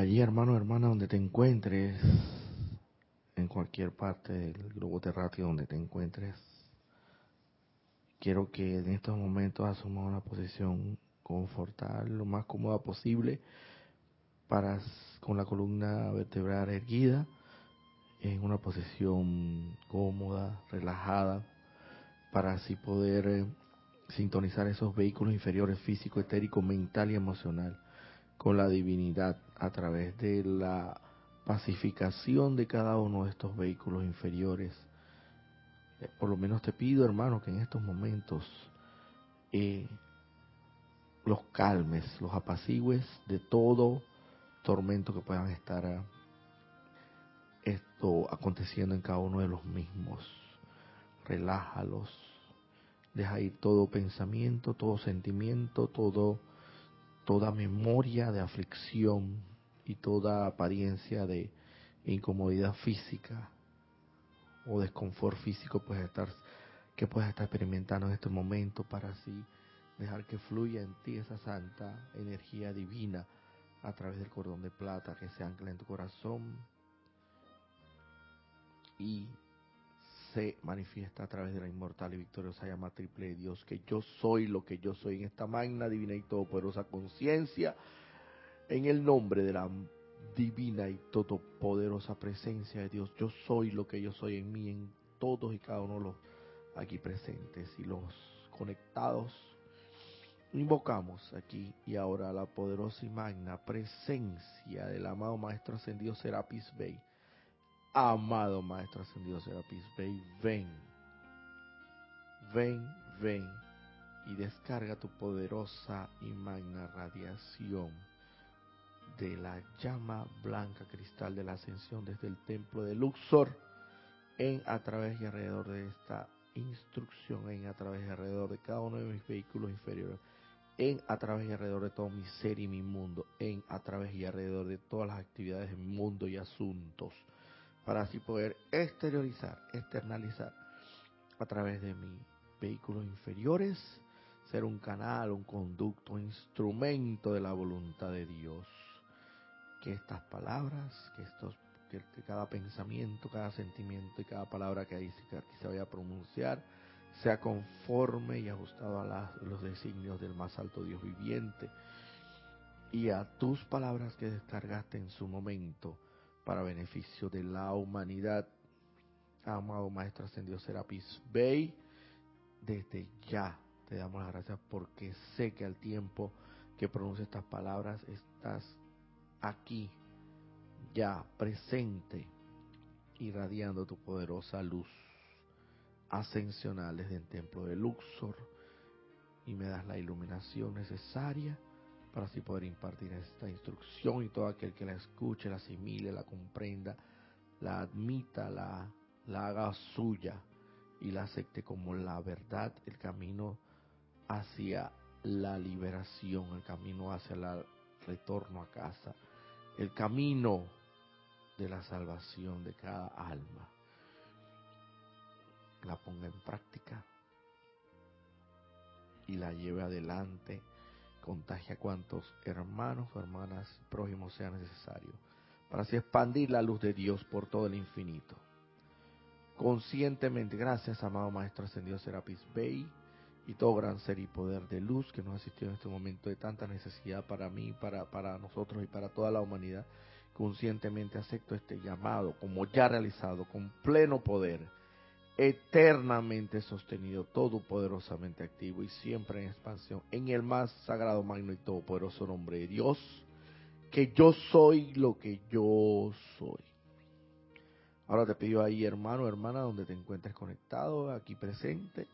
allí, hermano, hermana, donde te encuentres, en cualquier parte del globo terráqueo donde te encuentres, quiero que en estos momentos asumas una posición confortable, lo más cómoda posible, para con la columna vertebral erguida, en una posición cómoda, relajada, para así poder eh, sintonizar esos vehículos inferiores físico, etérico, mental y emocional con la divinidad a través de la pacificación de cada uno de estos vehículos inferiores. Eh, por lo menos te pido, hermano, que en estos momentos eh, los calmes, los apacigües de todo tormento que puedan estar ah, esto aconteciendo en cada uno de los mismos. Relájalos, deja ir todo pensamiento, todo sentimiento, todo toda memoria de aflicción y toda apariencia de incomodidad física o desconfort físico puedes estar que puedes estar experimentando en este momento para así dejar que fluya en ti esa santa energía divina a través del cordón de plata que se ancla en tu corazón y se manifiesta a través de la inmortal y victoriosa llama triple de Dios, que yo soy lo que yo soy en esta magna, divina y todopoderosa conciencia, en el nombre de la divina y todopoderosa presencia de Dios. Yo soy lo que yo soy en mí, en todos y cada uno de los aquí presentes y los conectados. Invocamos aquí y ahora la poderosa y magna presencia del amado Maestro Ascendido Serapis Bey Amado Maestro Ascendido Serapis Bey, ven, ven, ven y descarga tu poderosa y magna radiación de la llama blanca cristal de la ascensión desde el templo de Luxor en a través y alrededor de esta instrucción, en a través y alrededor de cada uno de mis vehículos inferiores, en a través y alrededor de todo mi ser y mi mundo, en a través y alrededor de todas las actividades del mundo y asuntos para así poder exteriorizar, externalizar a través de mis vehículos inferiores, ser un canal, un conducto, un instrumento de la voluntad de Dios. Que estas palabras, que estos que, cada pensamiento, cada sentimiento y cada palabra que ahí se, se vaya a pronunciar sea conforme y ajustado a los designios del más alto Dios viviente y a tus palabras que descargaste en su momento para beneficio de la humanidad. Amado Maestro Ascendido Serapis Bey, desde ya te damos las gracias porque sé que al tiempo que pronuncia estas palabras estás aquí, ya presente, irradiando tu poderosa luz ascensional desde el templo de Luxor y me das la iluminación necesaria para así poder impartir esta instrucción y todo aquel que la escuche, la asimile, la comprenda, la admita, la, la haga suya y la acepte como la verdad, el camino hacia la liberación, el camino hacia el retorno a casa, el camino de la salvación de cada alma. La ponga en práctica y la lleve adelante contagia a cuantos hermanos o hermanas prójimos sea necesario, para así expandir la luz de Dios por todo el infinito. Conscientemente, gracias, amado Maestro Ascendido Serapis Bey, y todo gran ser y poder de luz que nos asistió en este momento de tanta necesidad para mí, para, para nosotros y para toda la humanidad. Conscientemente acepto este llamado como ya realizado, con pleno poder eternamente sostenido, todopoderosamente activo y siempre en expansión, en el más sagrado, magno y todopoderoso nombre de Dios, que yo soy lo que yo soy. Ahora te pido ahí, hermano, hermana, donde te encuentres conectado, aquí presente,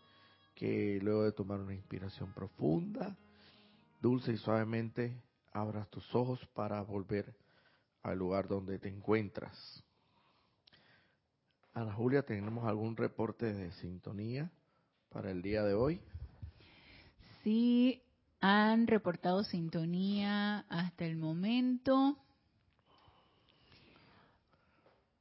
que luego de tomar una inspiración profunda, dulce y suavemente, abras tus ojos para volver al lugar donde te encuentras. Ana Julia, ¿tenemos algún reporte de sintonía para el día de hoy? Sí, han reportado sintonía hasta el momento.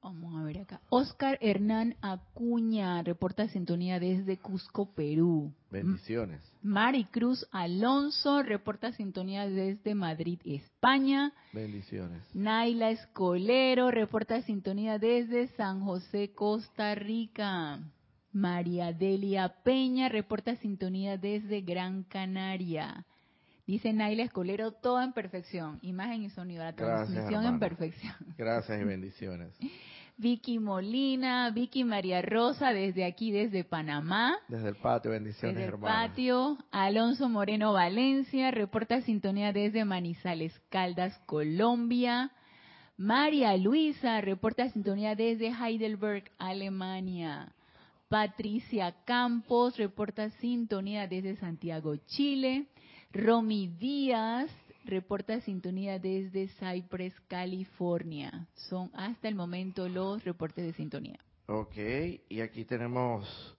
Vamos a ver acá. Oscar Hernán Acuña reporta sintonía desde Cusco, Perú. Bendiciones. Mari Cruz Alonso reporta sintonía desde Madrid, España. Bendiciones. Naila Escolero reporta sintonía desde San José, Costa Rica. María Delia Peña reporta sintonía desde Gran Canaria. Dice Naila Escolero, todo en perfección. Imagen y sonido, la transmisión en perfección. Gracias y bendiciones. Vicky Molina, Vicky María Rosa, desde aquí, desde Panamá. Desde el patio, bendiciones, desde el patio. Alonso Moreno Valencia, reporta sintonía desde Manizales, Caldas, Colombia. María Luisa, reporta sintonía desde Heidelberg, Alemania. Patricia Campos, reporta sintonía desde Santiago, Chile. Romy Díaz, reporta sintonía desde Cypress, California. Son hasta el momento los reportes de sintonía. Ok, y aquí tenemos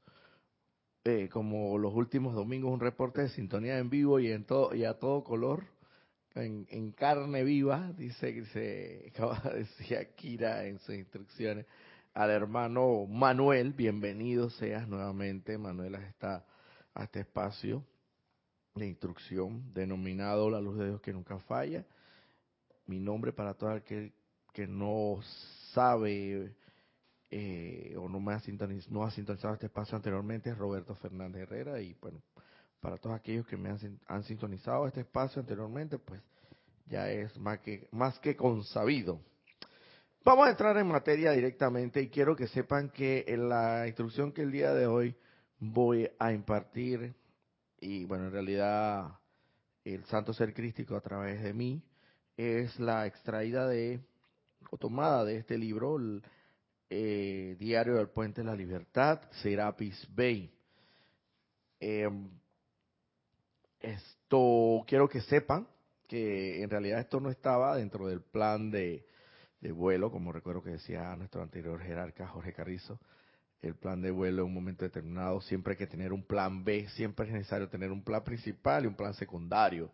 eh, como los últimos domingos un reporte de sintonía en vivo y en todo y a todo color, en, carne viva, dice que se decía Kira en sus instrucciones al hermano Manuel, bienvenido seas nuevamente, Manuel, a, esta, a este espacio de instrucción denominado La Luz de Dios que nunca falla. Mi nombre para todo aquel que no sabe eh, o no me ha sintonizado, no ha sintonizado este espacio anteriormente es Roberto Fernández Herrera y bueno, para todos aquellos que me han, han sintonizado este espacio anteriormente, pues ya es más que, más que consabido. Vamos a entrar en materia directamente y quiero que sepan que en la instrucción que el día de hoy voy a impartir y bueno, en realidad el santo ser crístico a través de mí es la extraída de o tomada de este libro, el eh, Diario del Puente de la Libertad, Serapis Bay. Em, esto quiero que sepan que en realidad esto no estaba dentro del plan de, de vuelo, como recuerdo que decía nuestro anterior jerarca Jorge Carrizo, el plan de vuelo en un momento determinado, siempre hay que tener un plan B, siempre es necesario tener un plan principal y un plan secundario.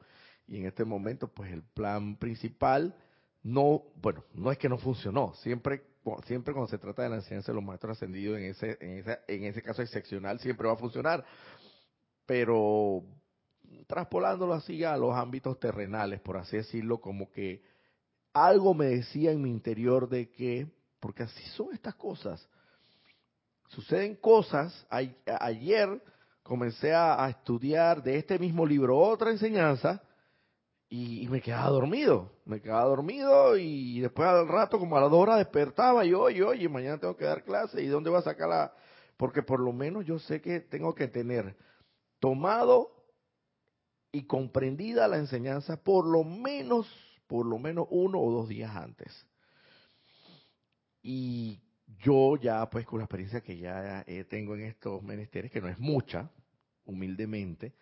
Y en este momento, pues el plan principal no, bueno, no es que no funcionó, siempre siempre cuando se trata de la enseñanza de los maestros ascendidos en ese en ese en ese caso excepcional siempre va a funcionar. Pero traspolándolo así a los ámbitos terrenales, por así decirlo, como que algo me decía en mi interior de que porque así son estas cosas suceden cosas. ayer comencé a, estudiar de este mismo libro otra enseñanza y, me quedaba dormido. Me quedaba dormido y después al rato, como a las dos horas, despertaba y oye, oye, mañana tengo que dar clase y dónde va a sacar la... Porque por lo menos yo sé que tengo que tener tomado y comprendida la enseñanza por lo menos, por lo menos uno o dos días antes. Y yo ya pues con la experiencia que ya tengo en estos menesteres, que no es mucha, humildemente,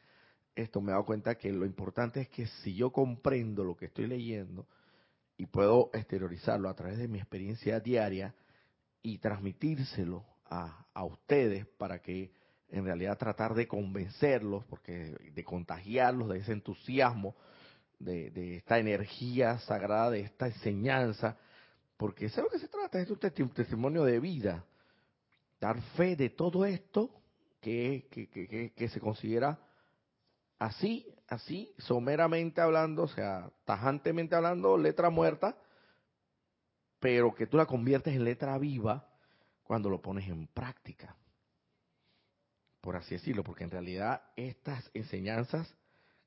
esto me he dado cuenta que lo importante es que si yo comprendo lo que estoy leyendo y puedo exteriorizarlo a través de mi experiencia diaria y transmitírselo a, a ustedes para que en realidad tratar de convencerlos, porque de contagiarlos de ese entusiasmo, de esta energía sagrada, de esta enseñanza, porque eso es lo que se trata, es un testimonio de vida. Dar fe de todo esto que, que, se considera así, así, someramente hablando, o sea, tajantemente hablando, letra muerta, pero que tú la conviertes en letra viva cuando lo pones en práctica. Por así decirlo, porque en realidad estas enseñanzas,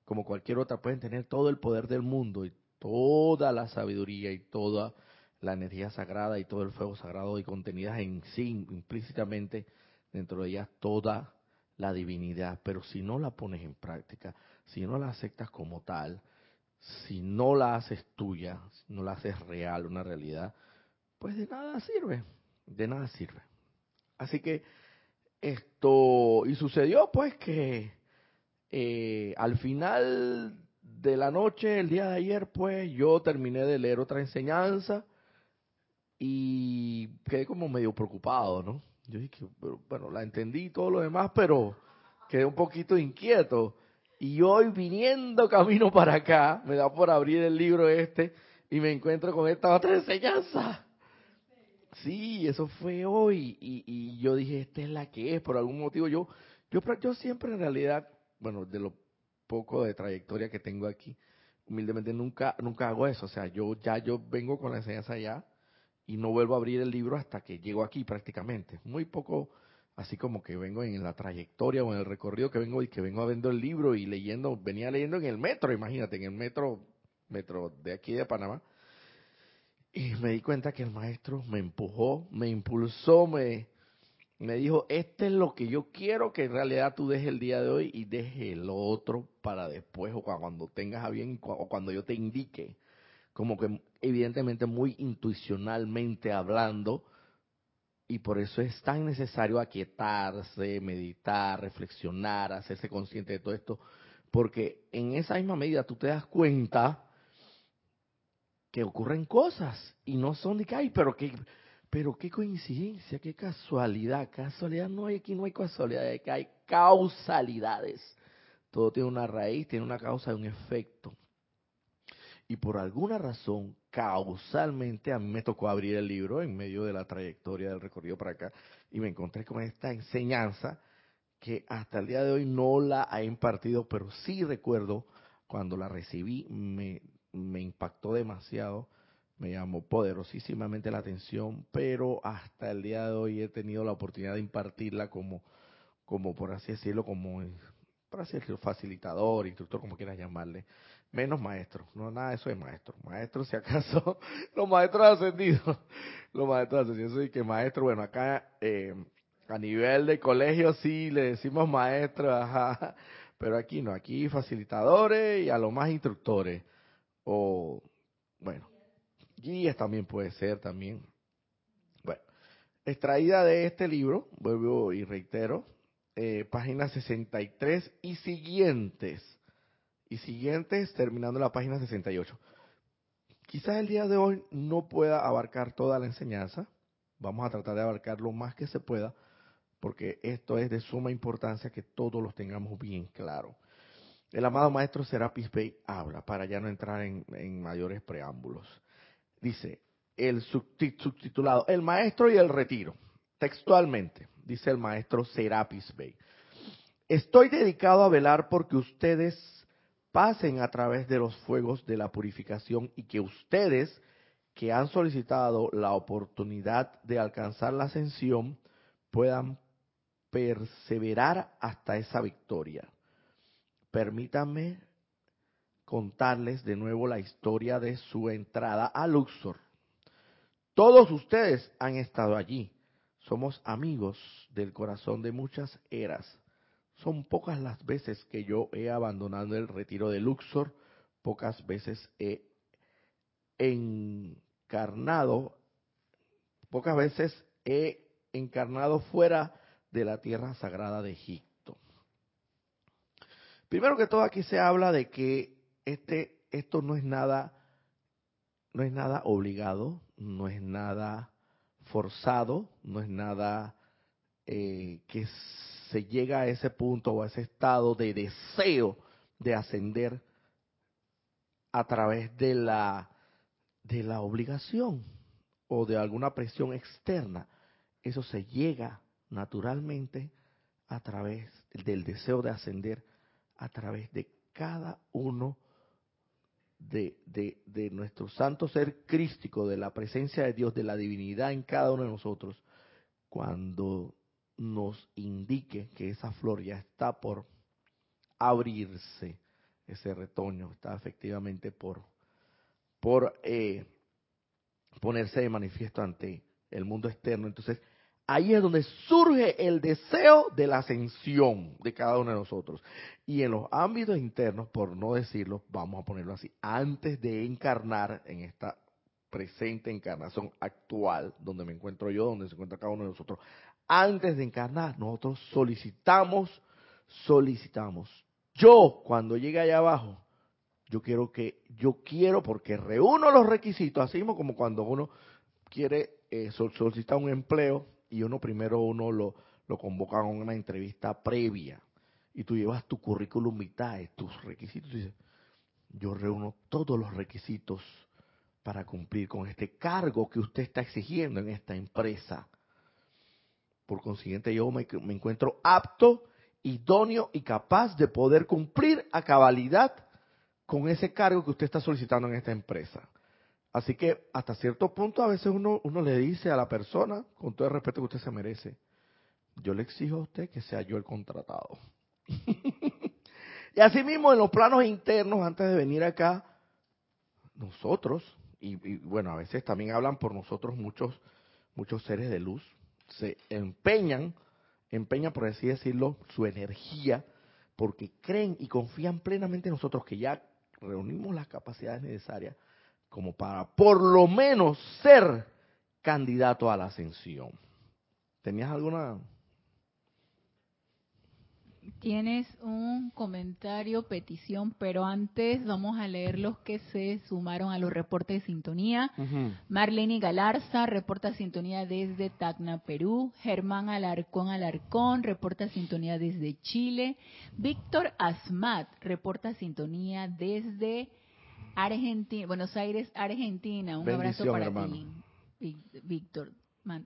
como cualquier otra, pueden tener todo el poder del mundo y toda la sabiduría y toda la energía sagrada y todo el fuego sagrado y contenidas en sí implícitamente dentro de ellas toda la divinidad, pero si no la pones en práctica, si no la aceptas como tal, si no la haces tuya, si no la haces real, una realidad, pues de nada sirve, de nada sirve. Así que esto, y sucedió pues que eh, al final de la noche, el día de ayer, pues yo terminé de leer otra enseñanza y quedé como medio preocupado, ¿no? Yo dije, bueno, la entendí y todo lo demás, pero quedé un poquito inquieto. Y hoy viniendo camino para acá, me da por abrir el libro este y me encuentro con esta otra enseñanza. Sí, eso fue hoy y, y yo dije, esta es la que es, por algún motivo yo, yo, yo siempre en realidad, bueno, de lo poco de trayectoria que tengo aquí, humildemente nunca, nunca hago eso, o sea, yo ya yo vengo con la enseñanza ya y no vuelvo a abrir el libro hasta que llego aquí prácticamente, muy poco así como que vengo en la trayectoria o en el recorrido que vengo y que vengo viendo el libro y leyendo, venía leyendo en el metro, imagínate, en el metro, metro de aquí de Panamá, y me di cuenta que el maestro me empujó, me impulsó, me, me dijo, este es lo que yo quiero que en realidad tú dejes el día de hoy y dejes el otro para después o cuando tengas a bien o cuando yo te indique. Como que evidentemente muy intuicionalmente hablando, y por eso es tan necesario aquietarse, meditar, reflexionar, hacerse consciente de todo esto, porque en esa misma medida tú te das cuenta que ocurren cosas y no son de que, ay, pero qué, pero qué coincidencia, qué casualidad, casualidad no hay aquí, no hay casualidad, hay que hay causalidades. Todo tiene una raíz, tiene una causa y un efecto. Y por alguna razón, causalmente, a mí me tocó abrir el libro en medio de la trayectoria del recorrido para acá y me encontré con esta enseñanza que hasta el día de hoy no la he impartido, pero sí recuerdo cuando la recibí, me, me impactó demasiado, me llamó poderosísimamente la atención, pero hasta el día de hoy he tenido la oportunidad de impartirla como, como por así decirlo, como así decirlo, facilitador, instructor, como quieras llamarle, menos maestro, no nada de eso es maestro, maestro si acaso, los maestros ascendidos, los maestros ascendidos, soy que maestro, bueno, acá eh, a nivel de colegio sí le decimos maestro, ajá, pero aquí no, aquí facilitadores y a lo más instructores, o, bueno, guías también puede ser también. Bueno, extraída de este libro, vuelvo y reitero, eh, páginas 63 y siguientes y siguientes, terminando la página 68. Quizás el día de hoy no pueda abarcar toda la enseñanza, vamos a tratar de abarcar lo más que se pueda, porque esto es de suma importancia que todos los tengamos bien claro. El amado maestro Serapis Bey habla, para ya no entrar en, en mayores preámbulos. Dice, el subtitulado, El maestro y el retiro. Textualmente, dice el maestro Serapis Bey. Estoy dedicado a velar porque ustedes pasen a través de los fuegos de la purificación y que ustedes que han solicitado la oportunidad de alcanzar la ascensión puedan perseverar hasta esa victoria. Permítanme contarles de nuevo la historia de su entrada a Luxor. Todos ustedes han estado allí. Somos amigos del corazón de muchas eras. Son pocas las veces que yo he abandonado el retiro de Luxor, pocas veces he encarnado, pocas veces he encarnado fuera de la tierra sagrada de Egipto. Primero que todo aquí se habla de que este esto no es nada no es nada obligado, no es nada forzado, no es nada eh, que se llega a ese punto o a ese estado de deseo de ascender a través de la de la obligación o de alguna presión externa. Eso se llega naturalmente a través del deseo de ascender a través de cada uno de, de, de, nuestro santo ser crístico, de la presencia de Dios, de la divinidad en cada uno de nosotros, cuando nos indique que esa flor ya está por abrirse, ese retoño está efectivamente por, por eh, ponerse de manifiesto ante el mundo externo. Entonces, ahí es donde surge el deseo de la ascensión de cada uno de nosotros. Y en los ámbitos internos, por no decirlo, vamos a ponerlo así, antes de encarnar en esta presente encarnación actual, donde me encuentro yo, donde se encuentra cada uno de nosotros, antes de encarnar, nosotros solicitamos, solicitamos. Yo, cuando llegue allá abajo, yo quiero que, yo quiero porque reúno los requisitos, así mismo como cuando uno quiere eh, solicitar un empleo y uno primero uno lo, convoca a una entrevista previa y tú llevas tu currículum vitae, tus requisitos y dices, yo reúno todos los requisitos para cumplir con este cargo que usted está exigiendo en esta empresa. Por consiguiente, yo me encuentro apto, idóneo y capaz de poder cumplir a cabalidad con ese cargo que usted está solicitando en esta empresa. Así que hasta cierto punto a veces uno, uno le dice a la persona, con todo el respeto que usted se merece, yo le exijo a usted que sea yo el contratado. y asimismo en los planos internos, antes de venir acá, nosotros, y, bueno, a veces también hablan por nosotros muchos, muchos seres de luz, se empeñan, empeñan por así decirlo, su energía, porque creen y confían plenamente en nosotros que ya reunimos las capacidades necesarias como para por lo menos ser candidato a la ascensión. ¿Tenías alguna? Tienes un comentario, petición, pero antes vamos a leer los que se sumaron a los reportes de sintonía. Marlene Galarza reporta sintonía desde Tacna, Perú. Germán Alarcón Alarcón reporta sintonía desde Chile. Víctor Asmat reporta sintonía desde Argentina, Buenos Aires, Argentina. Un abrazo para ti, Víctor.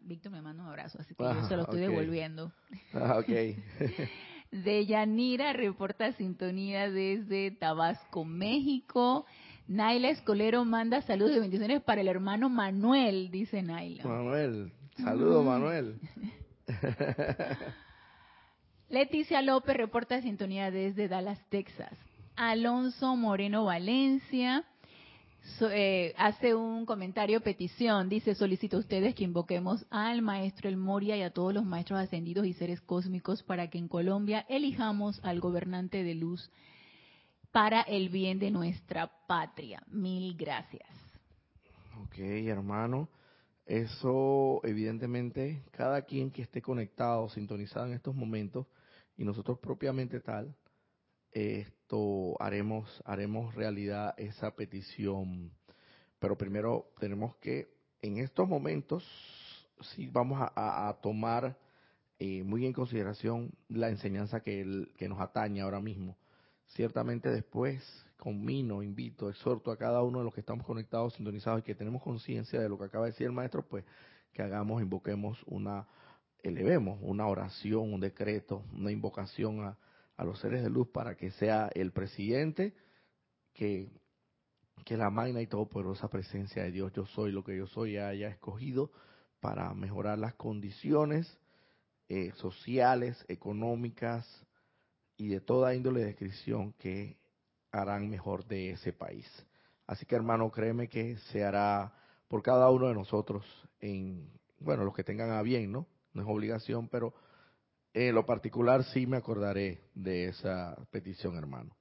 Víctor me manda un abrazo, así que yo se lo estoy devolviendo. Ah, de Yanira reporta sintonía desde Tabasco, México. Naila Escolero manda saludos y bendiciones para el hermano Manuel, dice Naila. Manuel, saludos Manuel. Leticia López reporta sintonía desde Dallas, Texas. Alonso Moreno Valencia eh, hace un comentario, petición, dice, solicito a ustedes que invoquemos al maestro El Moria y a todos los maestros ascendidos y seres cósmicos para que en Colombia elijamos al gobernante de luz para el bien de nuestra patria. Mil gracias. Ok, hermano. Eso, evidentemente, cada quien que esté conectado, sintonizado en estos momentos, y nosotros propiamente tal, esto haremos haremos realidad esa petición. Pero primero tenemos que en estos momentos sí vamos a, tomar eh, muy en consideración la enseñanza que, que nos atañe ahora mismo. Ciertamente después conmino invito exhorto a cada uno de los que estamos conectados sintonizados y que tenemos conciencia de lo que acaba de decir el maestro pues que hagamos invoquemos una elevemos una oración un decreto una invocación a a los seres de luz para que sea el presidente que, que la magna y todopoderosa presencia de Dios, yo soy lo que yo soy, haya escogido para mejorar las condiciones eh, sociales, económicas y de toda índole de descripción que harán mejor de ese país. Así que hermano, créeme que se hará por cada uno de nosotros en, bueno, los que tengan a bien, ¿no? No es obligación, pero en lo particular sí me acordaré de esa petición, hermano.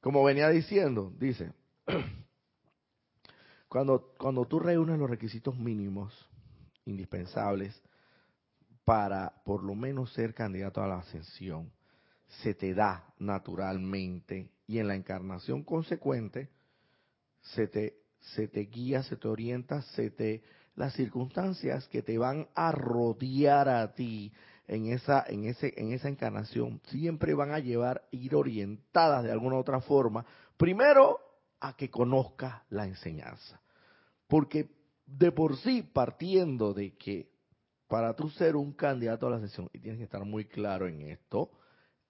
Como venía diciendo, dice, cuando, cuando tú reúnes los requisitos mínimos indispensables para por lo menos ser candidato a la ascensión, se te da naturalmente y en la encarnación consecuente se te, se te guía, se te orienta, se te las circunstancias que te van a rodear a ti en esa, en ese, en esa encarnación siempre van a llevar, ir orientadas de alguna u otra forma, primero a que conozcas la enseñanza. Porque de por sí, partiendo de que para tú ser un candidato a la sesión, y tienes que estar muy claro en esto,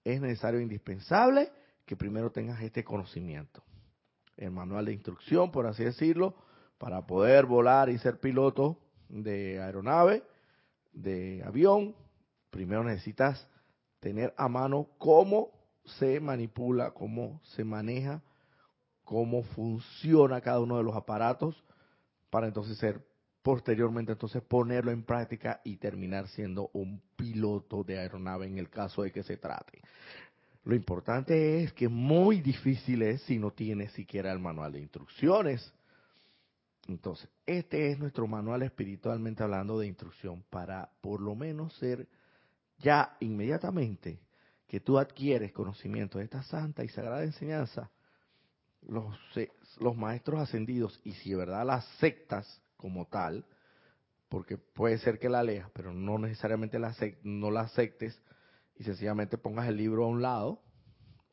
es necesario, indispensable, que primero tengas este conocimiento. El manual de instrucción, por así decirlo, para poder volar y ser piloto de aeronave, de avión, primero necesitas tener a mano cómo se manipula, cómo se maneja, cómo funciona cada uno de los aparatos, para entonces ser posteriormente entonces ponerlo en práctica y terminar siendo un piloto de aeronave en el caso de que se trate. Lo importante es que muy difícil es si no tienes siquiera el manual de instrucciones. Entonces, este es nuestro manual espiritualmente hablando de instrucción para por lo menos ser ya inmediatamente que tú adquieres conocimiento de esta santa y sagrada enseñanza, los, los maestros ascendidos, y si de verdad las sectas como tal, porque puede ser que la leas, pero no necesariamente la no la aceptes y sencillamente pongas el libro a un lado,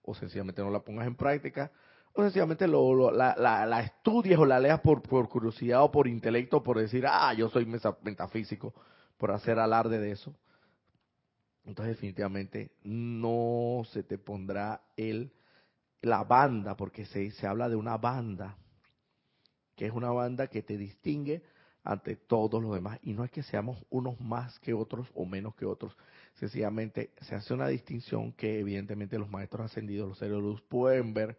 o sencillamente no la pongas en práctica, o sencillamente lo, la, la, estudies o la leas por, por curiosidad o por intelecto, por decir, ah, yo soy metafísico, por hacer alarde de eso. Entonces definitivamente no se te pondrá el, la banda, porque se, se habla de una banda, que es una banda que te distingue ante todos los demás. Y no es que seamos unos más que otros o menos que otros. Sencillamente se hace una distinción que evidentemente los maestros ascendidos, los seres de luz, pueden ver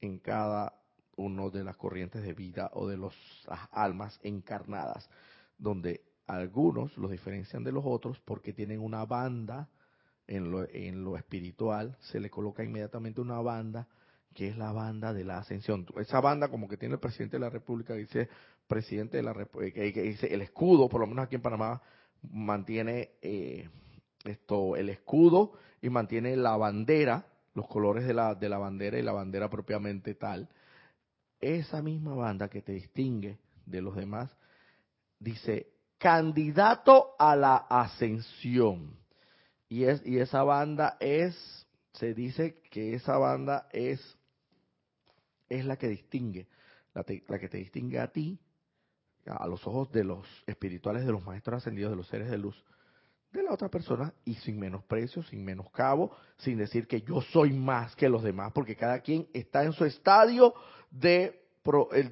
en cada uno de las corrientes de vida o de las almas encarnadas, donde algunos los diferencian de los otros porque tienen una banda en lo, en lo espiritual, se le coloca inmediatamente una banda que es la banda de la ascensión. Esa banda como que tiene el presidente de la República, dice presidente de la República, que dice el escudo, por lo menos aquí en Panamá, mantiene eh, esto, el escudo y mantiene la bandera, los colores de la, de la bandera y la bandera propiamente tal. Esa misma banda que te distingue de los demás, dice candidato a la ascensión. Y, es, y esa banda es, se dice que esa banda es, es la que distingue, la, la que te distingue a ti, a los ojos de los espirituales, de los maestros ascendidos, de los seres de luz, de la otra persona y sin menosprecio, sin menoscabo, sin decir que yo soy más que los demás, porque cada quien está en su estadio de,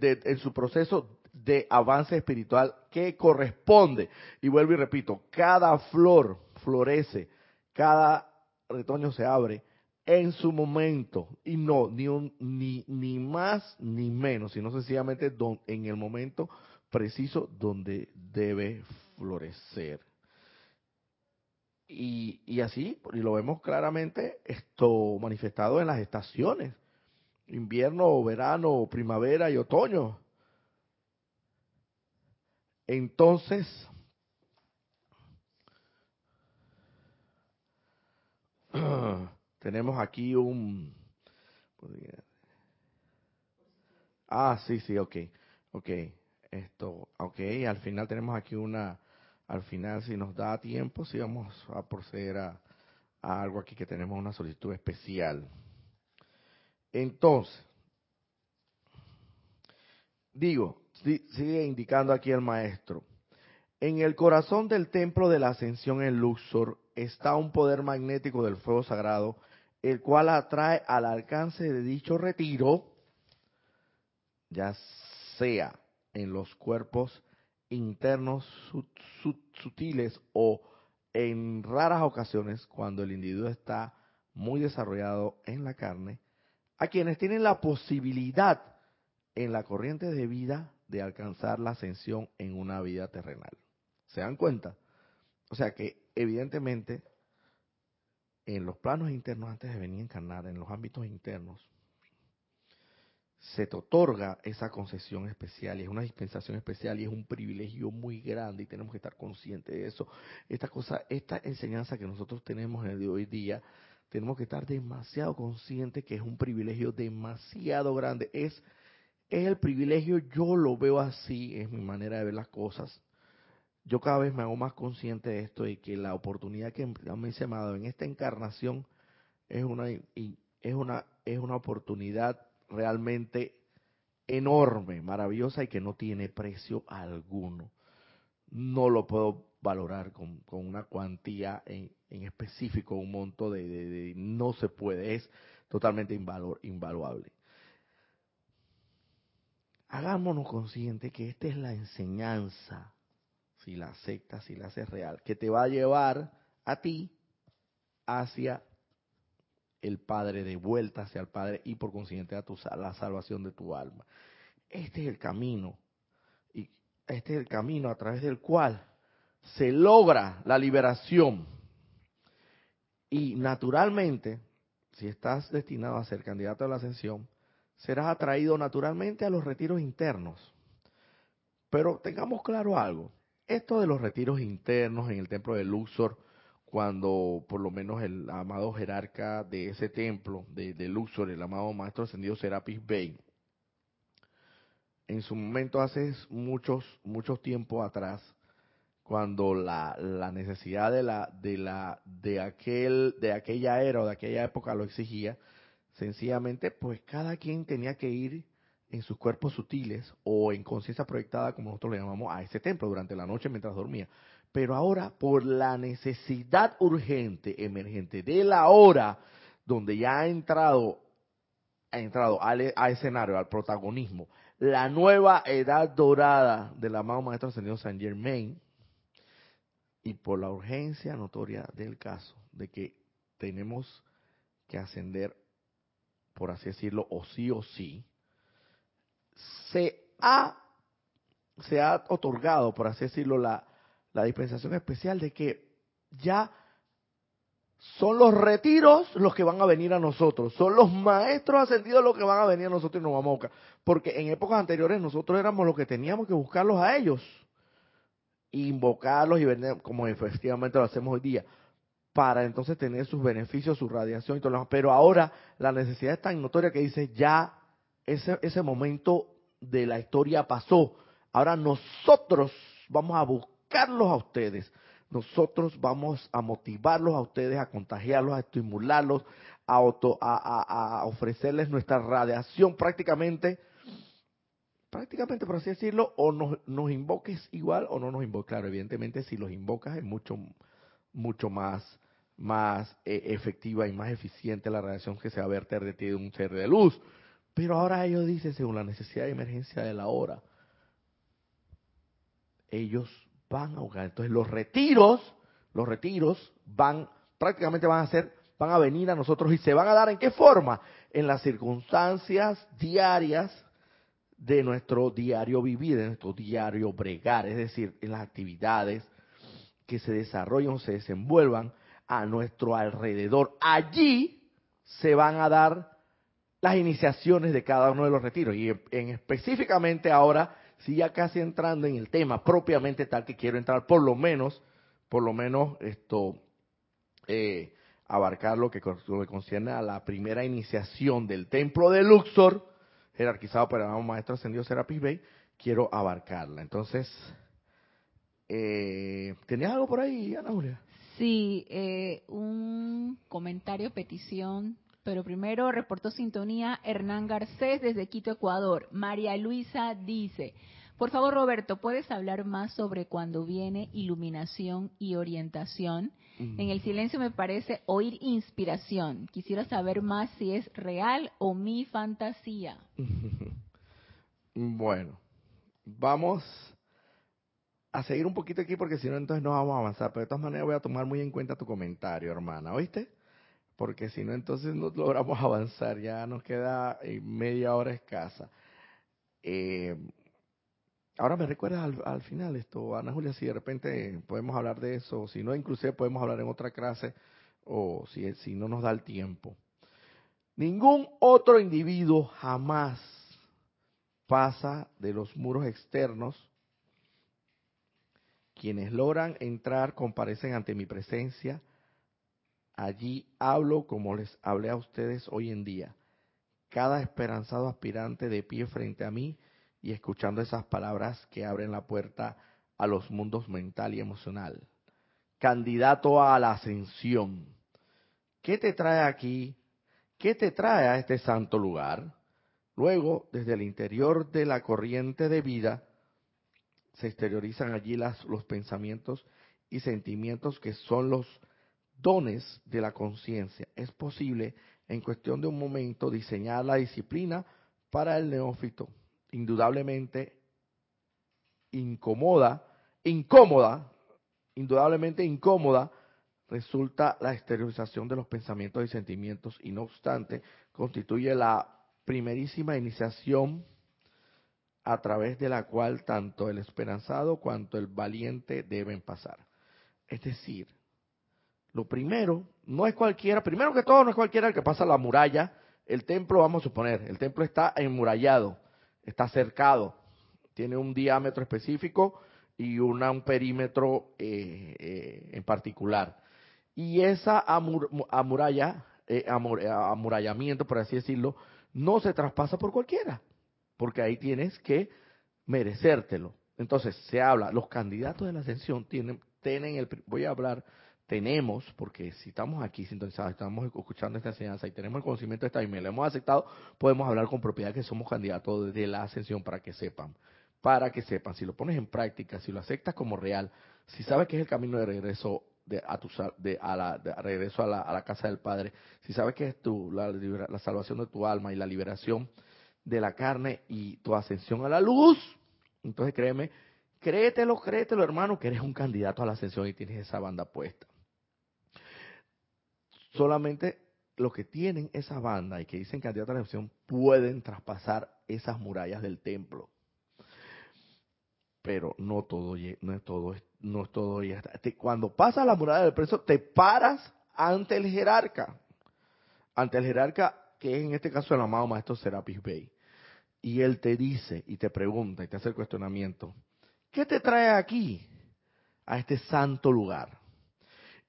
de en su proceso de avance espiritual que corresponde. Y vuelvo y repito, cada flor florece, cada retoño se abre en su momento y no ni un, ni ni más ni menos, sino sencillamente en el momento preciso donde debe florecer. Y, y así, y lo vemos claramente esto manifestado en las estaciones, invierno, verano, primavera y otoño. Entonces, tenemos aquí un... Ah, sí, sí, ok, ok. Esto, ok, al final tenemos aquí una, al final si nos da tiempo, si vamos a proceder a, algo aquí que tenemos una solicitud especial. Entonces, digo, sigue indicando aquí el maestro. En el corazón del templo de la ascensión en Luxor está un poder magnético del fuego sagrado, el cual atrae al alcance de dicho retiro, ya sea en los cuerpos internos sutiles o en raras ocasiones cuando el individuo está muy desarrollado en la carne, a quienes tienen la posibilidad en la corriente de vida de alcanzar la ascensión en una vida terrenal. ¿Se dan cuenta? O sea que evidentemente en los planos internos, antes de venir a encarnar, en los ámbitos internos, se te otorga esa concesión especial y es una dispensación especial y es un privilegio muy grande y tenemos que estar conscientes de eso. Esta cosa, esta enseñanza que nosotros tenemos en de hoy día, tenemos que estar demasiado conscientes que es un privilegio demasiado grande. Es es el privilegio, yo lo veo así, es mi manera de ver las cosas. Yo cada vez me hago más consciente de esto y que la oportunidad que me se me ha dado en esta encarnación es una, es una, es una oportunidad realmente enorme, maravillosa y que no tiene precio alguno. No lo puedo valorar con, con una cuantía en, en, específico, un monto de, de, no se puede, es totalmente invalor, invaluable hagámonos conscientes que esta es la enseñanza, si la aceptas, si la haces real, que te va a llevar a ti hacia el Padre, de vuelta hacia el Padre y por consiguiente a tu, la salvación de tu alma. Este es el camino, y este es el camino a través del cual se logra la liberación. Y naturalmente, si estás destinado a ser candidato a la ascensión, serás atraído naturalmente a los retiros internos. Pero tengamos claro algo, esto de los retiros internos en el templo de Luxor, cuando por lo menos el amado jerarca de ese templo, de, Luxor, el amado maestro ascendido Serapis Bey, en su momento hace muchos, muchos tiempos atrás, cuando la, la necesidad de la, de la, de aquel, de aquella era o de aquella época lo exigía, Sencillamente, pues cada quien tenía que ir en sus cuerpos sutiles o en conciencia proyectada, como nosotros le llamamos, a ese templo durante la noche mientras dormía. Pero ahora, por la necesidad urgente, emergente de la hora, donde ya ha entrado, ha entrado al, a escenario, al protagonismo, la nueva edad dorada del amado Maestro Ascendido San Germain, y por la urgencia notoria del caso, de que tenemos que ascender, por así decirlo, o sí o sí, se ha, se ha otorgado, por así decirlo, la, la dispensación especial de que ya son los retiros los que van a venir a nosotros, son los maestros ascendidos los que van a venir a nosotros y nos vamos a buscar. Porque en épocas anteriores nosotros éramos los que teníamos que buscarlos a ellos invocarlos y ver como efectivamente lo hacemos hoy día, para entonces tener sus beneficios, su radiación y todo lo demás. Pero ahora la necesidad es tan notoria que dice, ya ese, ese momento de la historia pasó. Ahora nosotros vamos a a ustedes. Nosotros vamos a motivarlos a ustedes, a contagiarlos, a estimularlos, a ofrecerles nuestra radiación prácticamente prácticamente por así decirlo, o nos, nos, invoques igual o no nos invoques. Claro, evidentemente si los invocas es mucho, mucho más, más eh, efectiva y más eficiente la radiación que se va a verter de ti de un ser de luz. Pero ahora ellos dicen, según la necesidad de emergencia de la hora, ellos van a ahogar. Entonces los retiros, los retiros van, prácticamente van a ser, van a venir a nosotros y se van a dar en qué forma? En las circunstancias diarias de nuestro diario vivir, de nuestro diario bregar, es decir, en las actividades que se desarrollan o se desenvuelvan a nuestro alrededor. Allí se van a dar las iniciaciones de cada uno de los retiros. Y en, específicamente ahora, si ya casi entrando en el tema propiamente tal que quiero entrar, por lo menos, por lo menos esto, eh, abarcar lo que, lo concierne a la primera iniciación del templo de Luxor, jerarquizado por el maestro ascendido Serapis Bey, quiero abarcarla. Entonces, eh, ¿tenías algo por ahí, Ana Julia? Sí, eh, un comentario, petición, pero primero reportó sintonía Hernán Garcés desde Quito, Ecuador. María Luisa dice, por favor Roberto, ¿puedes hablar más sobre cuando viene iluminación y orientación? En el silencio me parece oír inspiración. Quisiera saber más si es real o mi fantasía. bueno, vamos a seguir un poquito aquí porque si no entonces no vamos a avanzar. Pero de todas maneras voy a tomar muy en cuenta tu comentario, hermana, ¿oíste? Porque si no entonces no logramos avanzar. Ya nos queda eh, media hora escasa. Eh, Ahora me recuerdas al, final esto, Ana Julia, si de repente podemos hablar de eso, si no, inclusive podemos hablar en otra clase, o si, si no nos da el tiempo. Ningún otro individuo jamás pasa de los muros externos. Quienes logran entrar comparecen ante mi presencia. Allí hablo como les hablé a ustedes hoy en día. Cada esperanzado aspirante de pie frente a mí y escuchando esas palabras que abren la puerta a los mundos mental y emocional. Candidato a la ascensión. ¿Qué te trae aquí? ¿Qué te trae a este santo lugar? Luego, desde el interior de la corriente de vida, se exteriorizan allí los pensamientos y sentimientos que son los dones de la conciencia. Es posible, en cuestión de un momento, diseñar la disciplina para el neófito indudablemente incomoda, incómoda, indudablemente incómoda, resulta la exteriorización de los pensamientos y sentimientos y no obstante constituye la primerísima iniciación a través de la cual tanto el esperanzado cuanto el valiente deben pasar. Es decir, lo primero no es cualquiera, primero que todo no es cualquiera el que pasa la muralla, el templo vamos a suponer, el templo está enmurallado, está cercado, tiene un diámetro específico y una, un perímetro eh, eh, en particular. Y esa amuralla, eh, amurallamiento, por así decirlo, no se traspasa por cualquiera, porque ahí tienes que merecértelo. Entonces, se habla, los candidatos de la ascensión tienen, tienen el, voy a hablar tenemos, porque si estamos aquí sintonizados, estamos escuchando esta enseñanza y tenemos el conocimiento de esta y me lo hemos aceptado, podemos hablar con propiedad que somos candidatos de la ascensión para que sepan. Para que sepan, si lo pones en práctica, si lo aceptas como real, si sabes que es el camino de regreso de, a, tu, de, a la, regreso a la, a la, casa del Padre, si sabes que es tu, la, la salvación de tu alma y la liberación de la carne y tu ascensión a la luz, entonces créeme, créetelo, créetelo hermano, que eres un candidato a la ascensión y tienes esa banda puesta. Solamente los que tienen esa banda y que dicen candidato a la ascensión pueden traspasar esas murallas del templo. Pero no todo, no es todo, no es todo ya está. Cuando pasa la muralla del preso, te paras ante el jerarca. Ante el jerarca, que es en este caso el amado maestro Serapis Bey. Y él te dice y te pregunta y te hace el cuestionamiento. ¿Qué te trae aquí a este santo lugar?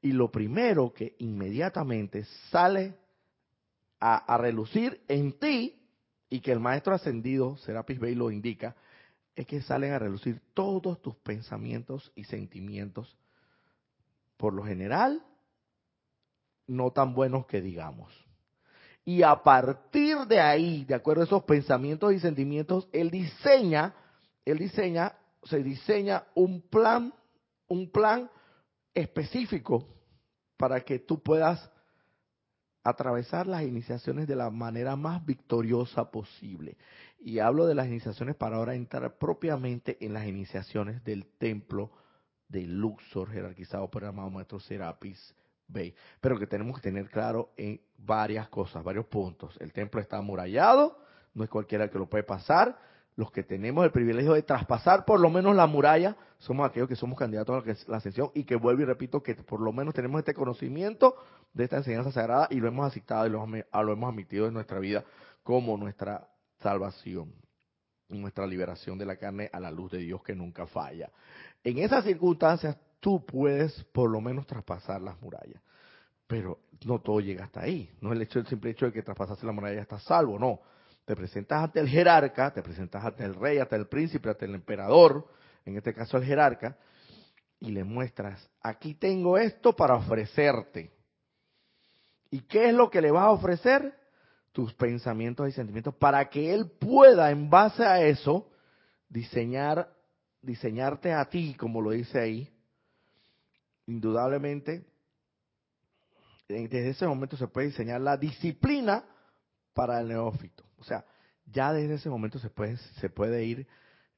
Y lo primero que inmediatamente sale a, relucir en ti, y que el maestro ascendido, Serapis Bey, lo indica, es que salen a relucir todos tus pensamientos y sentimientos, por lo general, no tan buenos que digamos. Y a partir de ahí, de acuerdo a esos pensamientos y sentimientos, él diseña, él diseña, se diseña un plan, un plan específico para que tú puedas atravesar las iniciaciones de la manera más victoriosa posible. Y hablo de las iniciaciones para ahora entrar propiamente en las iniciaciones del templo de Luxor, jerarquizado por el amado maestro Serapis Bey. Pero que tenemos que tener claro en varias cosas, varios puntos. El templo está amurallado, no es cualquiera que lo puede pasar. Los que tenemos el privilegio de traspasar por lo menos la muralla, somos aquellos que somos candidatos a la ascensión y que vuelvo y repito que por lo menos tenemos este conocimiento de esta enseñanza sagrada y lo hemos aceptado y lo, hemos admitido en nuestra vida como nuestra salvación, nuestra liberación de la carne a la luz de Dios que nunca falla. En esas circunstancias tú puedes por lo menos traspasar las murallas. Pero no todo llega hasta ahí. No es el, hecho, simple hecho de que traspasase la muralla ya estás salvo, no. Te presentas ante el jerarca, te presentas ante el rey, ante el príncipe, ante el emperador, en este caso el jerarca, y le muestras, aquí tengo esto para ofrecerte. ¿Y qué es lo que le vas a ofrecer? Tus pensamientos y sentimientos para que él pueda, en base a eso, diseñar, diseñarte a ti, como lo dice ahí, indudablemente, desde ese momento se puede diseñar la disciplina para el neófito. O sea, ya desde ese momento se puede, se puede ir,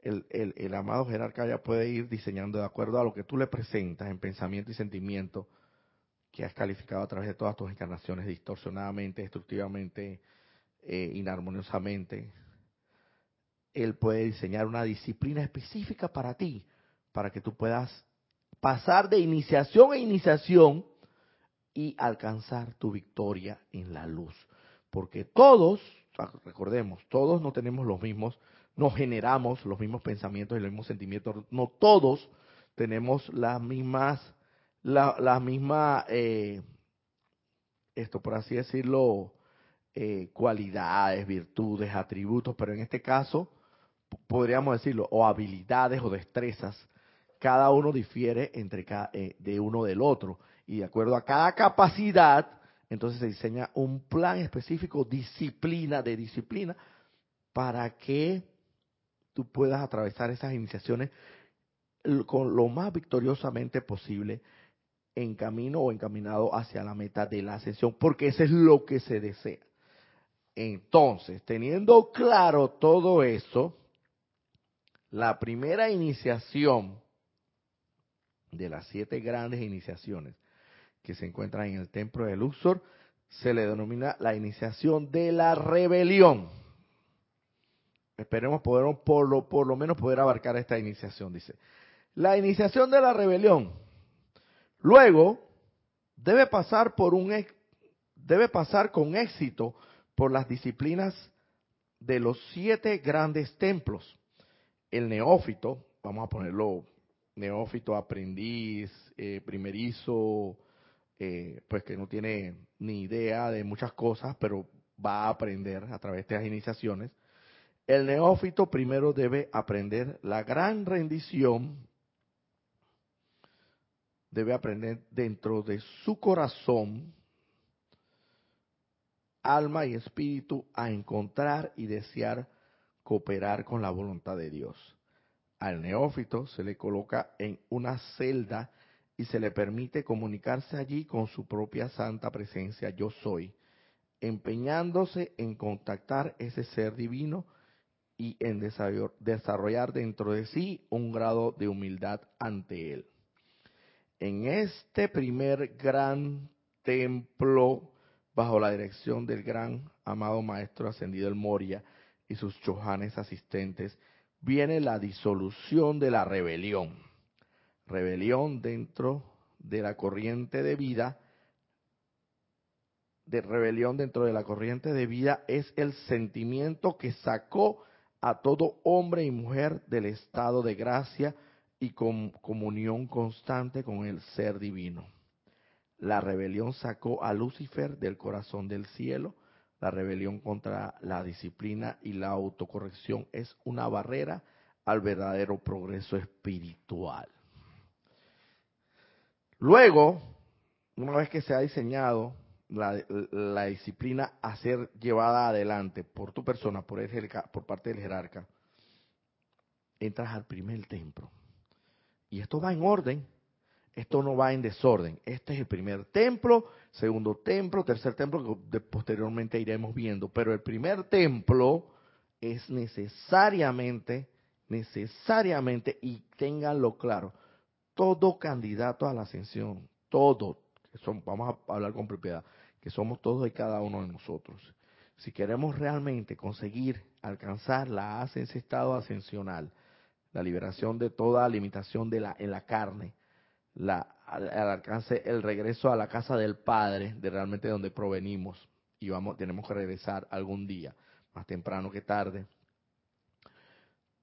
el, el, el, amado jerarca ya puede ir diseñando de acuerdo a lo que tú le presentas en pensamiento y sentimiento que has calificado a través de todas tus encarnaciones distorsionadamente, destructivamente, eh, inarmoniosamente. Él puede diseñar una disciplina específica para ti, para que tú puedas pasar de iniciación a iniciación y alcanzar tu victoria en la luz. Porque todos, recordemos, todos no tenemos los mismos, no generamos los mismos pensamientos y los mismos sentimientos, no todos tenemos las mismas, la, misma, eh, esto por así decirlo, eh, cualidades, virtudes, atributos, pero en este caso podríamos decirlo, o habilidades o destrezas cada uno difiere entre cada, eh, de uno del otro. Y de acuerdo a cada capacidad, entonces se diseña un plan específico, disciplina de disciplina, para que tú puedas atravesar esas iniciaciones con lo más victoriosamente posible en camino o encaminado hacia la meta de la ascensión, porque eso es lo que se desea. Entonces, teniendo claro todo eso, la primera iniciación de las siete grandes iniciaciones que se encuentran en el templo de Luxor, se le denomina la iniciación de la rebelión. Esperemos poder, por lo, por lo menos poder abarcar esta iniciación, dice. La iniciación de la rebelión. Luego, debe pasar por un debe pasar con éxito por las disciplinas de los siete grandes templos. El neófito, vamos a ponerlo neófito, aprendiz, eh, primerizo, eh, pues que no tiene ni idea de muchas cosas, pero va a aprender a través de las iniciaciones. El neófito primero debe aprender la gran rendición debe aprender dentro de su corazón, alma y espíritu a encontrar y desear cooperar con la voluntad de Dios. Al neófito se le coloca en una celda y se le permite comunicarse allí con su propia santa presencia yo soy, empeñándose en contactar ese ser divino y en desarrollar dentro de sí un grado de humildad ante él. En este primer gran templo, bajo la dirección del gran amado Maestro Ascendido el Moria y sus chojanes asistentes, viene la disolución de la rebelión. Rebelión dentro de la corriente de vida. De rebelión dentro de la corriente de vida es el sentimiento que sacó a todo hombre y mujer del estado de gracia y con comunión constante con el ser divino. La rebelión sacó a Lucifer del corazón del cielo. La rebelión contra la disciplina y la autocorrección es una barrera al verdadero progreso espiritual. Luego, una vez que se ha diseñado la, disciplina a ser llevada adelante por tu persona, por, el, por parte del jerarca, entras al primer templo. Y esto va en orden, esto no va en desorden. Este es el primer templo, segundo templo, tercer templo, que posteriormente iremos viendo. Pero el primer templo es necesariamente, necesariamente, y ténganlo claro, todo candidato a la ascensión, todo, son, vamos a hablar con propiedad, que somos todos y cada uno de nosotros. Si queremos realmente conseguir alcanzar la ascensión, estado ascensional, la liberación de toda limitación de la, en la carne, la, al, alcance, el regreso a la casa del Padre, de realmente donde provenimos, y vamos, tenemos que regresar algún día, más temprano que tarde.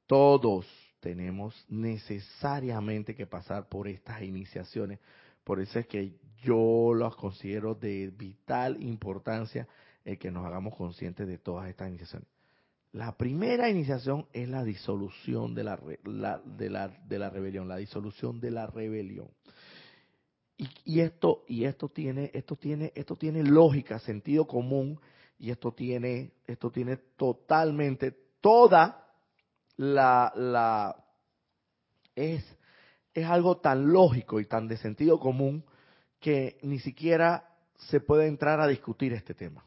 Todos tenemos necesariamente que pasar por estas iniciaciones. Por eso es que yo los considero de vital importancia el que nos hagamos conscientes de todas estas iniciaciones. La primera iniciación es la disolución de la, de, la, de la rebelión, la disolución de la rebelión. Y, y, esto y esto tiene esto tiene esto tiene lógica, sentido común y esto tiene esto tiene totalmente toda la la es algo tan lógico y tan de sentido común que ni siquiera se puede entrar a discutir este tema.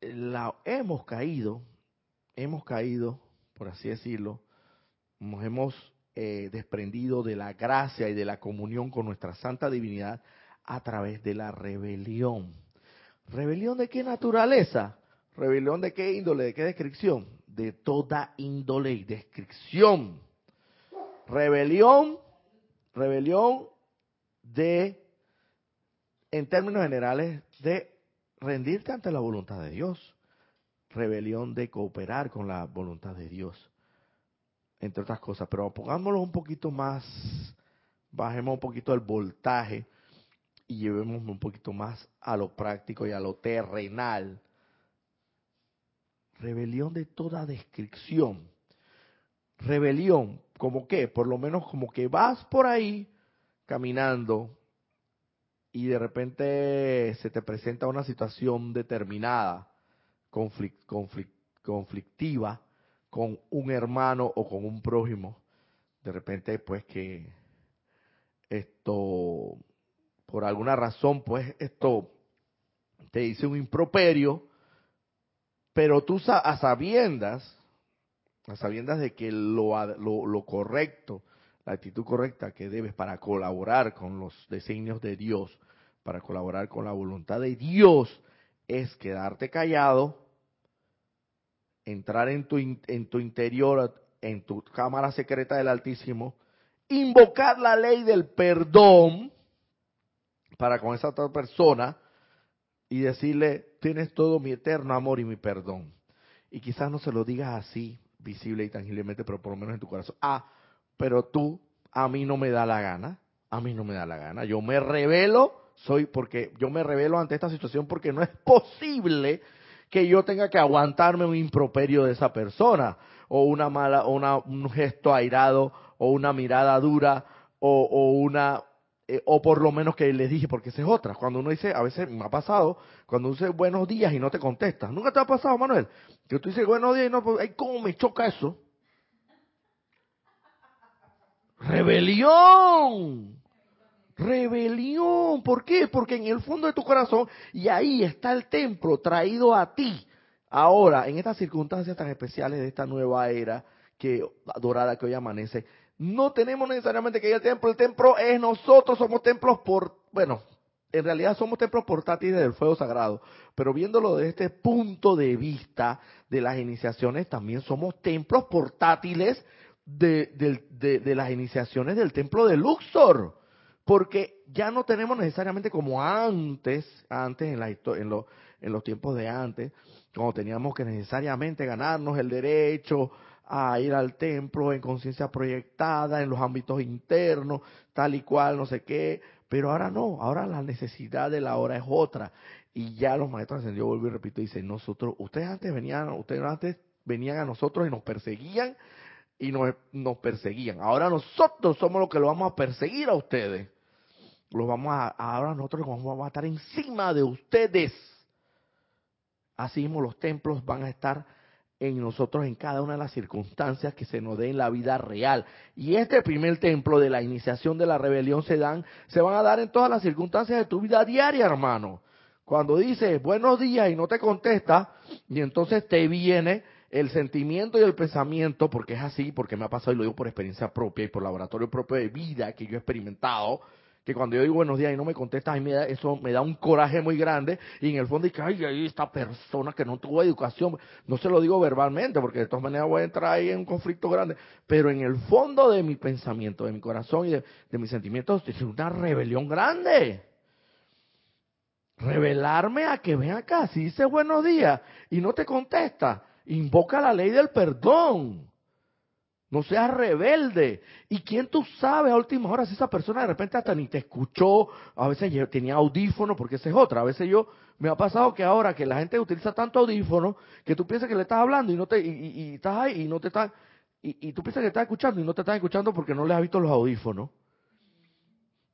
la, hemos caído, hemos caído, por así decirlo, nos hemos eh, desprendido de la gracia y de la comunión con nuestra santa divinidad a través de la rebelión. ¿Rebelión de qué naturaleza? ¿Rebelión de qué índole? ¿De qué descripción? De toda índole y descripción. Rebelión, rebelión de, en términos generales, de rendirte ante la voluntad de Dios, rebelión de cooperar con la voluntad de Dios, entre otras cosas. Pero pongámoslo un poquito más, bajemos un poquito el voltaje y llevemos un poquito más a lo práctico y a lo terrenal. Rebelión de toda descripción. Rebelión, como que, por lo menos como que vas por ahí caminando y de repente se te presenta una situación determinada, conflictiva, con un hermano o con un prójimo, de repente pues que esto, por alguna razón pues esto te dice un improperio, pero tú a sabiendas, a sabiendas de que lo, lo, lo correcto, la actitud correcta que debes para colaborar con los designios de Dios, para colaborar con la voluntad de Dios, es quedarte callado, entrar en tu, en tu interior, en tu cámara secreta del Altísimo, invocar la ley del perdón para con esa otra persona y decirle, tienes todo mi eterno amor y mi perdón. Y quizás no se lo digas así, visible y tangiblemente, pero por lo menos en tu corazón. Ah, pero tú, a mí no me da la gana, a mí no me da la gana. Yo me revelo, soy porque yo me revelo ante esta situación porque no es posible que yo tenga que aguantarme un improperio de esa persona, o una mala, o una, un gesto airado, o una mirada dura, o, o una eh, o por lo menos que les dije, porque esa es otra. Cuando uno dice, a veces me ha pasado, cuando uno dice buenos días y no te contesta. ¿Nunca te ha pasado, Manuel? Que tú dices buenos días y no, pues, ay, ¿cómo me choca eso? Rebelión. Rebelión. ¿Por qué? Porque en el fondo de tu corazón, y ahí está el templo traído a ti. Ahora, en estas circunstancias tan especiales de esta nueva era que dorada que hoy amanece, no tenemos necesariamente que ir al templo. El templo es nosotros, somos templos por, bueno, en realidad somos templos portátiles del fuego sagrado. Pero viéndolo desde este punto de vista de las iniciaciones, también somos templos portátiles de, las iniciaciones del templo de Luxor. Porque ya no tenemos necesariamente como antes, antes en, la, en los tiempos de antes, cuando teníamos que necesariamente ganarnos el derecho a ir al templo en conciencia proyectada, en los ámbitos internos, tal y cual, no sé qué. Pero ahora no, ahora la necesidad de la hora es otra. Y ya los maestros ascendió, vuelvo y repito, dicen, nosotros, ustedes antes venían, ustedes antes venían a nosotros y nos perseguían y nos, nos perseguían. Ahora nosotros somos los que lo vamos a perseguir a ustedes. Los vamos a, ahora nosotros vamos a estar encima de ustedes. Así mismo los templos van a estar en nosotros en cada una de las circunstancias que se nos dé en la vida real. Y este primer templo de la iniciación de la rebelión se dan, se van a dar en todas las circunstancias de tu vida diaria, hermano. Cuando dices buenos días y no te contesta, y entonces te viene el sentimiento y el pensamiento, porque es así, porque me ha pasado y lo digo por experiencia propia y por laboratorio propio de vida que yo he experimentado, que cuando yo digo buenos días y no me contestas, me eso me da un coraje muy grande y en el fondo digo, ay, ay, esta persona que no tuvo educación, no se lo digo verbalmente porque de todas maneras voy a entrar ahí en un conflicto grande, pero en el fondo de mi pensamiento, de mi corazón y de, mis sentimientos es una rebelión grande. Revelarme a que ven acá, si dice buenos días y no te contesta, invoca la ley del perdón. No seas rebelde. ¿Y quién tú sabes a última hora si esa persona de repente hasta ni te escuchó? A veces yo tenía audífono, porque esa es otra. A veces yo me ha pasado que ahora que la gente utiliza tanto audífono que tú piensas que le estás hablando y no te y, estás ahí y no te estás y, tú piensas que estás escuchando y no te estás escuchando porque no le has visto los audífonos.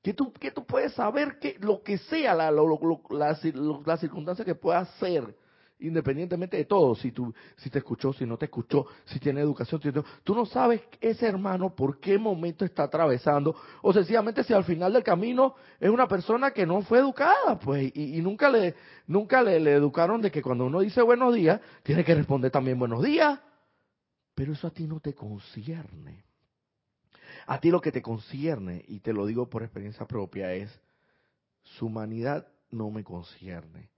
¿Qué tú, qué tú puedes saber que lo que sea la, la circunstancia que pueda ser? Independientemente de todo, si, tú, si te escuchó, si no te escuchó, si tiene educación, tú no sabes ese hermano por qué momento está atravesando, o sencillamente si al final del camino es una persona que no fue educada, pues, y, nunca le, nunca le educaron de que cuando uno dice buenos días, tiene que responder también buenos días. Pero eso a ti no te concierne. A ti lo que te concierne, y te lo digo por experiencia propia, es su humanidad no me concierne.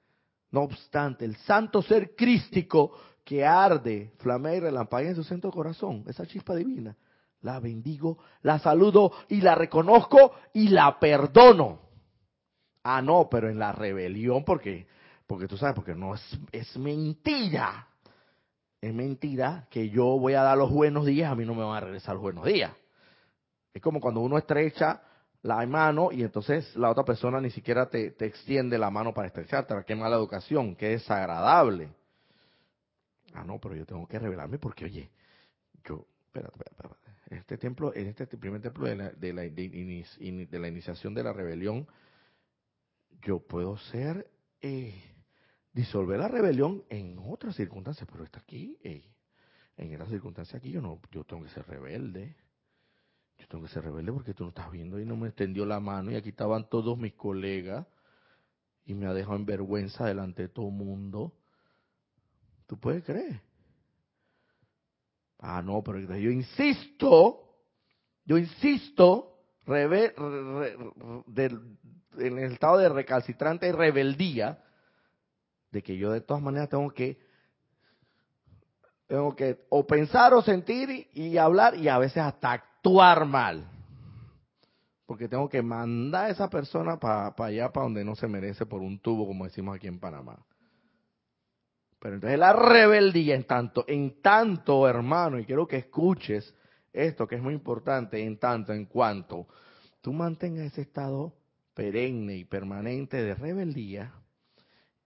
No obstante, el santo ser crístico que arde, flamea y relampaguea en su centro corazón, esa chispa divina, la bendigo, la saludo y la reconozco y la perdono. Ah, no, pero en la rebelión, porque, porque tú sabes, porque no es, es mentira. Es mentira que yo voy a dar los buenos días, a mí no me van a regresar los buenos días. Es como cuando uno estrecha la mano y entonces la otra persona ni siquiera te, te extiende la mano para estrecharte. Qué mala educación, qué desagradable. Ah, no, pero yo tengo que revelarme porque, oye, yo, espérate, espérate, Este templo, este primer templo de la, de la, de, la iniciación de la rebelión, yo puedo ser, eh, disolver la rebelión en otras circunstancias, pero está aquí, eh, en esta circunstancia aquí yo no, yo tengo que ser rebelde yo tengo que ser rebelde porque tú no estás viendo y no me extendió la mano y aquí estaban todos mis colegas y me ha dejado en vergüenza delante de todo el mundo. ¿Tú puedes creer? Ah, no, pero yo insisto, yo insisto, rebe, en el estado de recalcitrante y rebeldía, de que yo de todas maneras tengo que tengo que o pensar o sentir y hablar y a veces hasta actuar mal. Porque tengo que mandar a esa persona para allá, para donde no se merece, por un tubo, como decimos aquí en Panamá. Pero entonces la rebeldía, en tanto, en tanto, hermano, y quiero que escuches esto que es muy importante, en tanto, en cuanto tú mantengas ese estado perenne y permanente de rebeldía,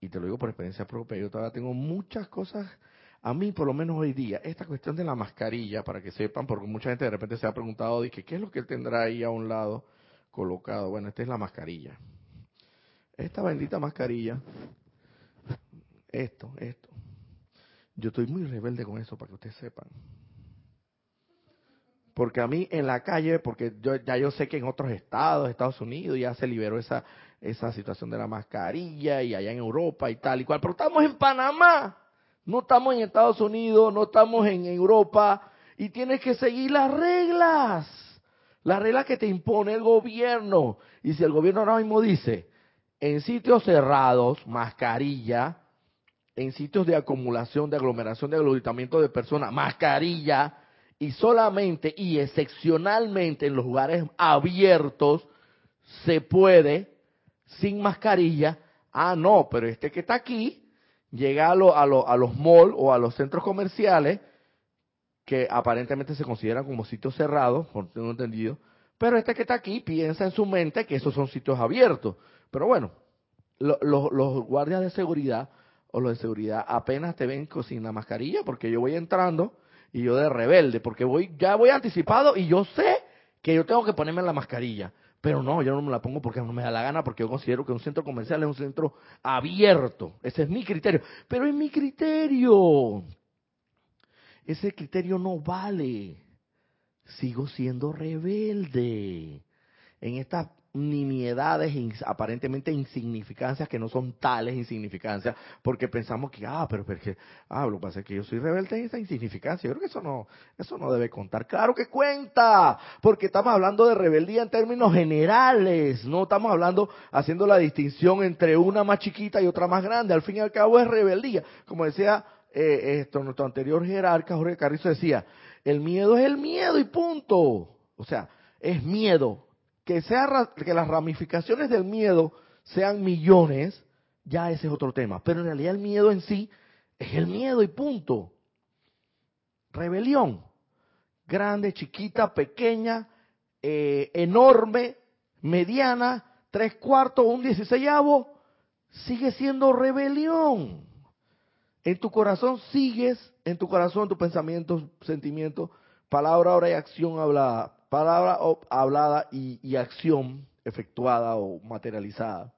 y te lo digo por experiencia propia, yo todavía tengo muchas cosas, a mí por lo menos hoy día, esta cuestión de la mascarilla, para que sepan, porque mucha gente de repente se ha preguntado, dije, ¿qué es lo que él tendrá ahí a un lado colocado? Bueno, esta es la mascarilla. Esta bendita mascarilla, esto, esto. Yo estoy muy rebelde con eso, para que ustedes sepan. Porque a mí en la calle, porque yo, ya yo sé que en otros estados, Estados Unidos, ya se liberó esa, esa situación de la mascarilla y allá en Europa y tal y cual. Pero estamos en Panamá, no estamos en Estados Unidos, no estamos en Europa y tienes que seguir las reglas. Las reglas que te impone el gobierno. Y si el gobierno ahora mismo dice, en sitios cerrados, mascarilla, en sitios de acumulación, de aglomeración, de aglutinamiento de personas, mascarilla, y solamente y excepcionalmente en los lugares abiertos se puede sin mascarilla. Ah, no, pero este que está aquí llega a, a, los malls o a los centros comerciales que aparentemente se consideran como sitios cerrados, por tengo entendido, pero este que está aquí piensa en su mente que esos son sitios abiertos. Pero bueno, los guardias de seguridad o los de seguridad apenas te ven sin la mascarilla porque yo voy entrando y yo de rebelde, porque voy, ya voy anticipado y yo sé que yo tengo que ponerme la mascarilla. Pero no, yo no me la pongo porque no me da la gana, porque yo considero que un centro comercial es un centro abierto. Ese es mi criterio. Pero es mi criterio. Ese criterio no vale. Sigo siendo rebelde. En esta nimiedades, aparentemente insignificancias que no son tales insignificancias, porque pensamos que, ah, pero porque, ah, lo que pasa es que yo soy rebelde en esa insignificancia. Yo creo que eso no, eso no debe contar. Claro que cuenta, porque estamos hablando de rebeldía en términos generales, no estamos hablando haciendo la distinción entre una más chiquita y otra más grande. Al fin y al cabo es rebeldía. Como decía eh, esto, nuestro anterior jerarca, Jorge Carrizo decía, el miedo es el miedo y punto. O sea, es miedo, que, sea, que las ramificaciones del miedo sean millones, ya ese es otro tema. Pero en realidad el miedo en sí es el miedo y punto. Rebelión. Grande, chiquita, pequeña, eh, enorme, mediana, tres cuartos, un dieciséisavo, sigue siendo rebelión. En tu corazón sigues, en tu corazón, tus pensamientos, sentimientos, palabra, obra y acción hablada, palabra hablada y, acción efectuada o materializada,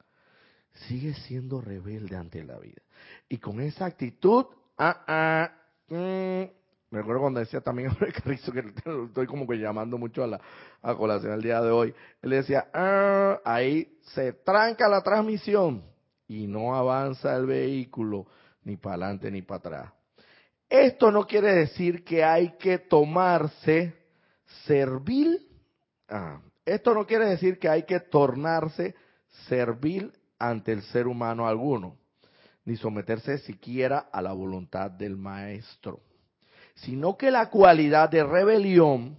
sigue siendo rebelde ante la vida. Y con esa actitud, ah, ah, mm, me acuerdo cuando decía también Jorge Carrizo, que estoy como que llamando mucho a la a colación el día de hoy, él decía, ah, ahí se tranca la transmisión y no avanza el vehículo ni para adelante ni para atrás. Esto no quiere decir que hay que tomarse servil. Ah, esto no quiere decir que hay que tornarse servil ante el ser humano alguno, ni someterse siquiera a la voluntad del maestro, sino que la cualidad de rebelión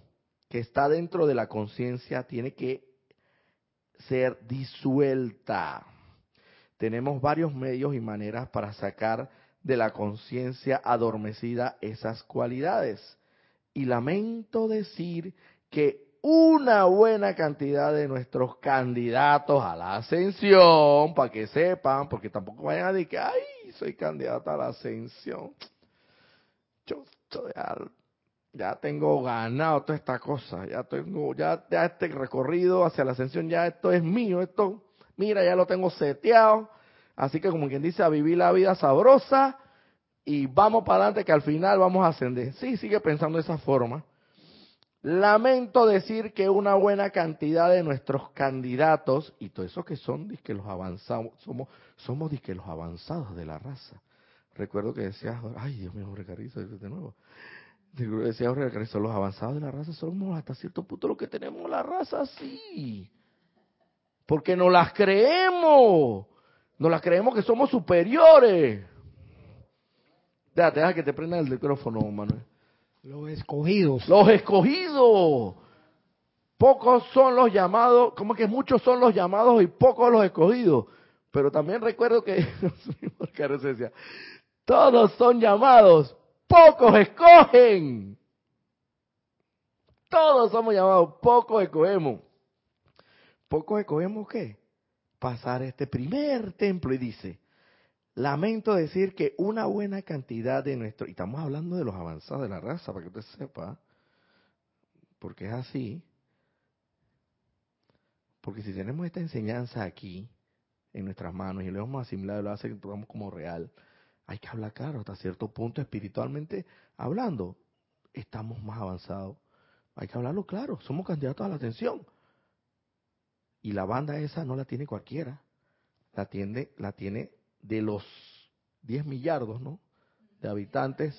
que está dentro de la conciencia tiene que ser disuelta. Tenemos varios medios y maneras para sacar de la conciencia adormecida esas cualidades. Y lamento decir que una buena cantidad de nuestros candidatos a la ascensión, para que sepan, porque tampoco vayan a decir que, ay, soy candidato a la ascensión. Yo, ya, ya, tengo ganado toda esta cosa, ya tengo, ya, ya este recorrido hacia la ascensión, ya esto es mío, esto, mira, ya lo tengo seteado. Así que como quien dice, a vivir la vida sabrosa y vamos para adelante que al final vamos a ascender. Sí, sigue pensando de esa forma. Lamento decir que una buena cantidad de nuestros candidatos, y todo eso que son que los avanzados, somos, somos que los avanzados de la raza. Recuerdo que decía, ay Dios mío, Jorge Carrizo, de nuevo. Decía Jorge Carrizo, los avanzados de la raza somos hasta cierto punto lo que tenemos la raza, sí. Porque no las creemos. No las creemos que somos superiores. Déjate, deja que te prenda el micrófono, Manuel. Los escogidos. Los escogidos. Pocos son los llamados, como que muchos son los llamados y pocos los escogidos. Pero también recuerdo que todos son llamados, pocos escogen. Todos somos llamados, pocos escogemos. ¿Pocos escogemos qué? Pasar este primer templo y dice, lamento decir que una buena cantidad de nuestro, y estamos hablando de los avanzados de la raza, para que usted sepa, porque es así, porque si tenemos esta enseñanza aquí, en nuestras manos, y lo vamos a asimilar, lo hacemos como real, hay que hablar claro, hasta cierto punto espiritualmente hablando, estamos más avanzados. Hay que hablarlo claro, somos candidatos a la atención. Y la banda esa no la tiene cualquiera, la tiene, la tiene de los 10 millardos, ¿no? De habitantes.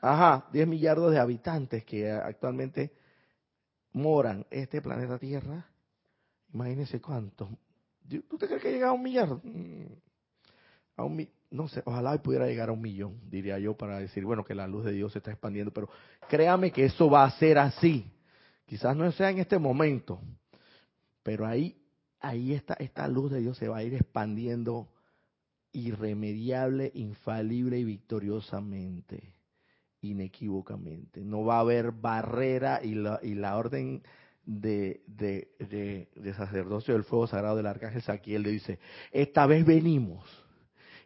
Ajá, 10 millardos de habitantes que actualmente moran este planeta Tierra. Imagínense cuántos. ¿Tú te crees que llega a un millar? Mm, a un no sé, ojalá pudiera llegar a un millón, diría yo, para decir, bueno, que la luz de Dios se está expandiendo, pero créame que eso va a ser así. Quizás no sea en este momento, pero ahí, ahí está, esta luz de Dios se va a ir expandiendo irremediable, infalible y victoriosamente, inequívocamente. No va a haber barrera y la, y la orden de, de, de, sacerdocio del fuego sagrado del arcángel Saquiel le dice, esta vez venimos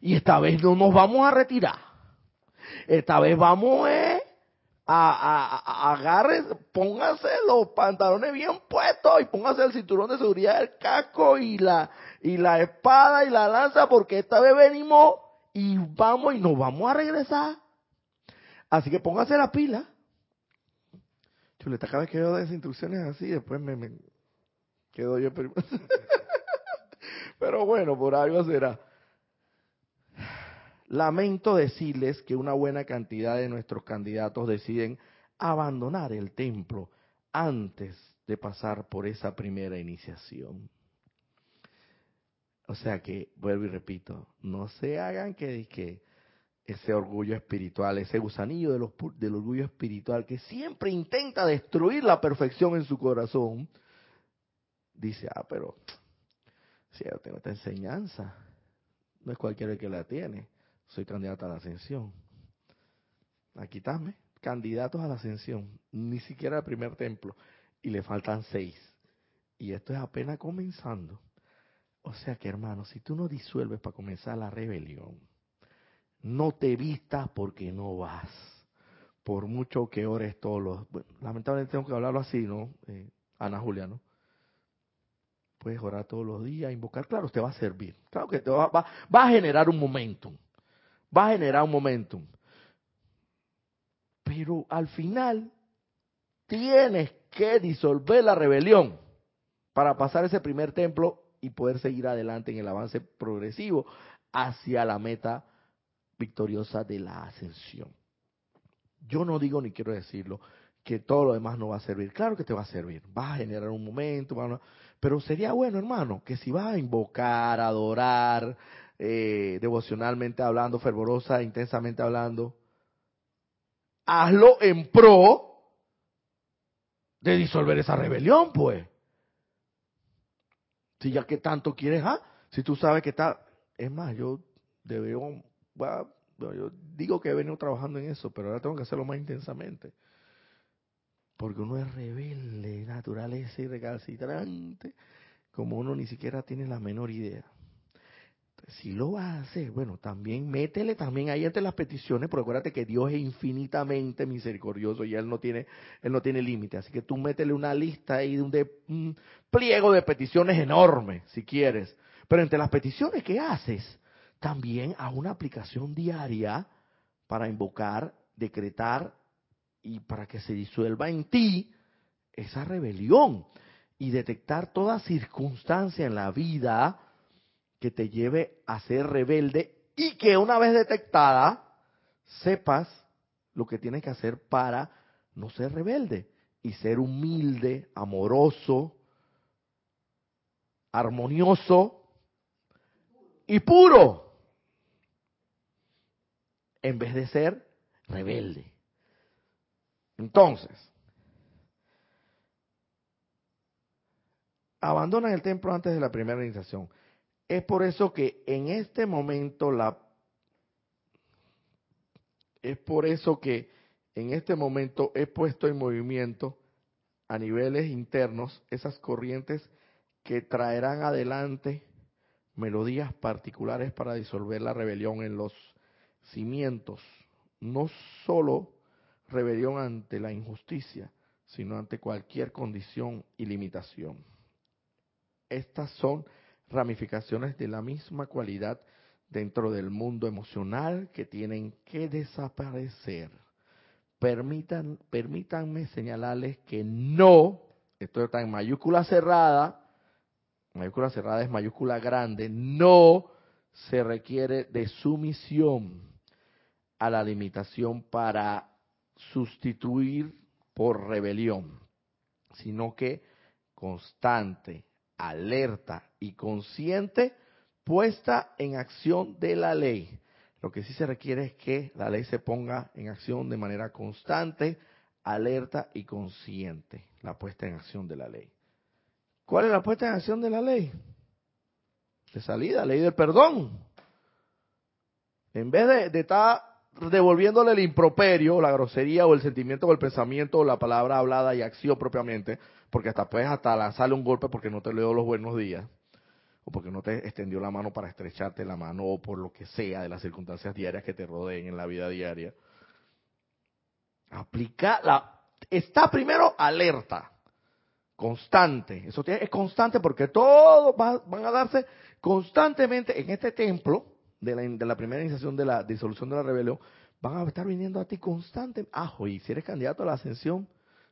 y esta vez no nos vamos a retirar. Esta vez vamos eh, a, a, póngase los pantalones bien puestos y póngase el cinturón de seguridad del casco y la, y la espada y la lanza porque esta vez venimos y vamos y nos vamos a regresar. Así que póngase la pila. Chuleta, cada vez que yo doy esas instrucciones así, después me, quedo yo. Pero bueno, por algo será. Lamento decirles que una buena cantidad de nuestros candidatos deciden abandonar el templo antes de pasar por esa primera iniciación. O sea que, vuelvo y repito, no se hagan que, ese orgullo espiritual, ese gusanillo del orgullo espiritual que siempre intenta destruir la perfección en su corazón, dice, ah, pero si yo tengo esta enseñanza, no es cualquiera que la tiene soy candidato a la ascensión. A quitarme, candidatos a la ascensión, ni siquiera al primer templo, y le faltan seis. Y esto es apenas comenzando. O sea que hermano, si tú no disuelves para comenzar la rebelión, no te vistas porque no vas. Por mucho que ores todos los... Bueno, lamentablemente tengo que hablarlo así, ¿no? Eh, Ana Julia, ¿no? Puedes orar todos los días, invocar. Claro, te va a servir. Claro que te va, va, va a generar un momentum va a generar un momentum. Pero al final tienes que disolver la rebelión para pasar ese primer templo y poder seguir adelante en el avance progresivo hacia la meta victoriosa de la ascensión. Yo no digo ni quiero decirlo que todo lo demás no va a servir. Claro que te va a servir, va a generar un momento, pero sería bueno, hermano, que si vas a invocar, adorar, eh, devocionalmente hablando, fervorosa, intensamente hablando, hazlo en pro de disolver esa rebelión, pues. Si ya que tanto quieres, ¿ah? Si tú sabes que está, es más, yo debo, yo digo que he venido trabajando en eso, pero ahora tengo que hacerlo más intensamente. Porque uno es rebelde, naturaleza y recalcitrante, como uno ni siquiera tiene la menor idea si lo vas a hacer, bueno, también métele también ahí entre las peticiones, porque acuérdate que Dios es infinitamente misericordioso y Él no tiene, Él no tiene límite. Así que tú métele una lista ahí de un, un pliego de peticiones enorme, si quieres. Pero entre las peticiones que haces, también a una aplicación diaria para invocar, decretar y para que se disuelva en ti esa rebelión y detectar toda circunstancia en la vida que te lleve a ser rebelde y que una vez detectada sepas lo que tienes que hacer para no ser rebelde y ser humilde, amoroso, armonioso y puro en vez de ser rebelde. Entonces, abandonan el templo antes de la primera iniciación. Es por eso que en este momento la es por eso que en este momento he puesto en movimiento a niveles internos esas corrientes que traerán adelante melodías particulares para disolver la rebelión en los cimientos, no solo rebelión ante la injusticia, sino ante cualquier condición y limitación. Estas son ramificaciones de la misma cualidad dentro del mundo emocional que tienen que desaparecer. Permitan, permítanme señalarles que no, esto está en mayúscula cerrada, mayúscula cerrada es mayúscula grande, no se requiere de sumisión a la limitación para sustituir por rebelión, sino que constante, alerta y consciente puesta en acción de la ley. Lo que sí se requiere es que la ley se ponga en acción de manera constante, alerta y consciente, la puesta en acción de la ley. ¿Cuál es la puesta en acción de la ley? De salida, ley del perdón. En vez de, estar devolviéndole el improperio, la grosería o el sentimiento o el pensamiento o la palabra hablada y acción propiamente, porque hasta puedes hasta lanzarle un golpe porque no te leo los buenos días, o porque no te extendió la mano para estrecharte la mano, o por lo que sea de las circunstancias diarias que te rodeen en la vida diaria. Aplica la, está primero alerta, constante. Eso es constante porque todos van a darse constantemente en este templo de la, de la primera iniciación de la disolución de la rebelión, van a estar viniendo a ti constantemente. Ajo, y si eres candidato a la ascensión,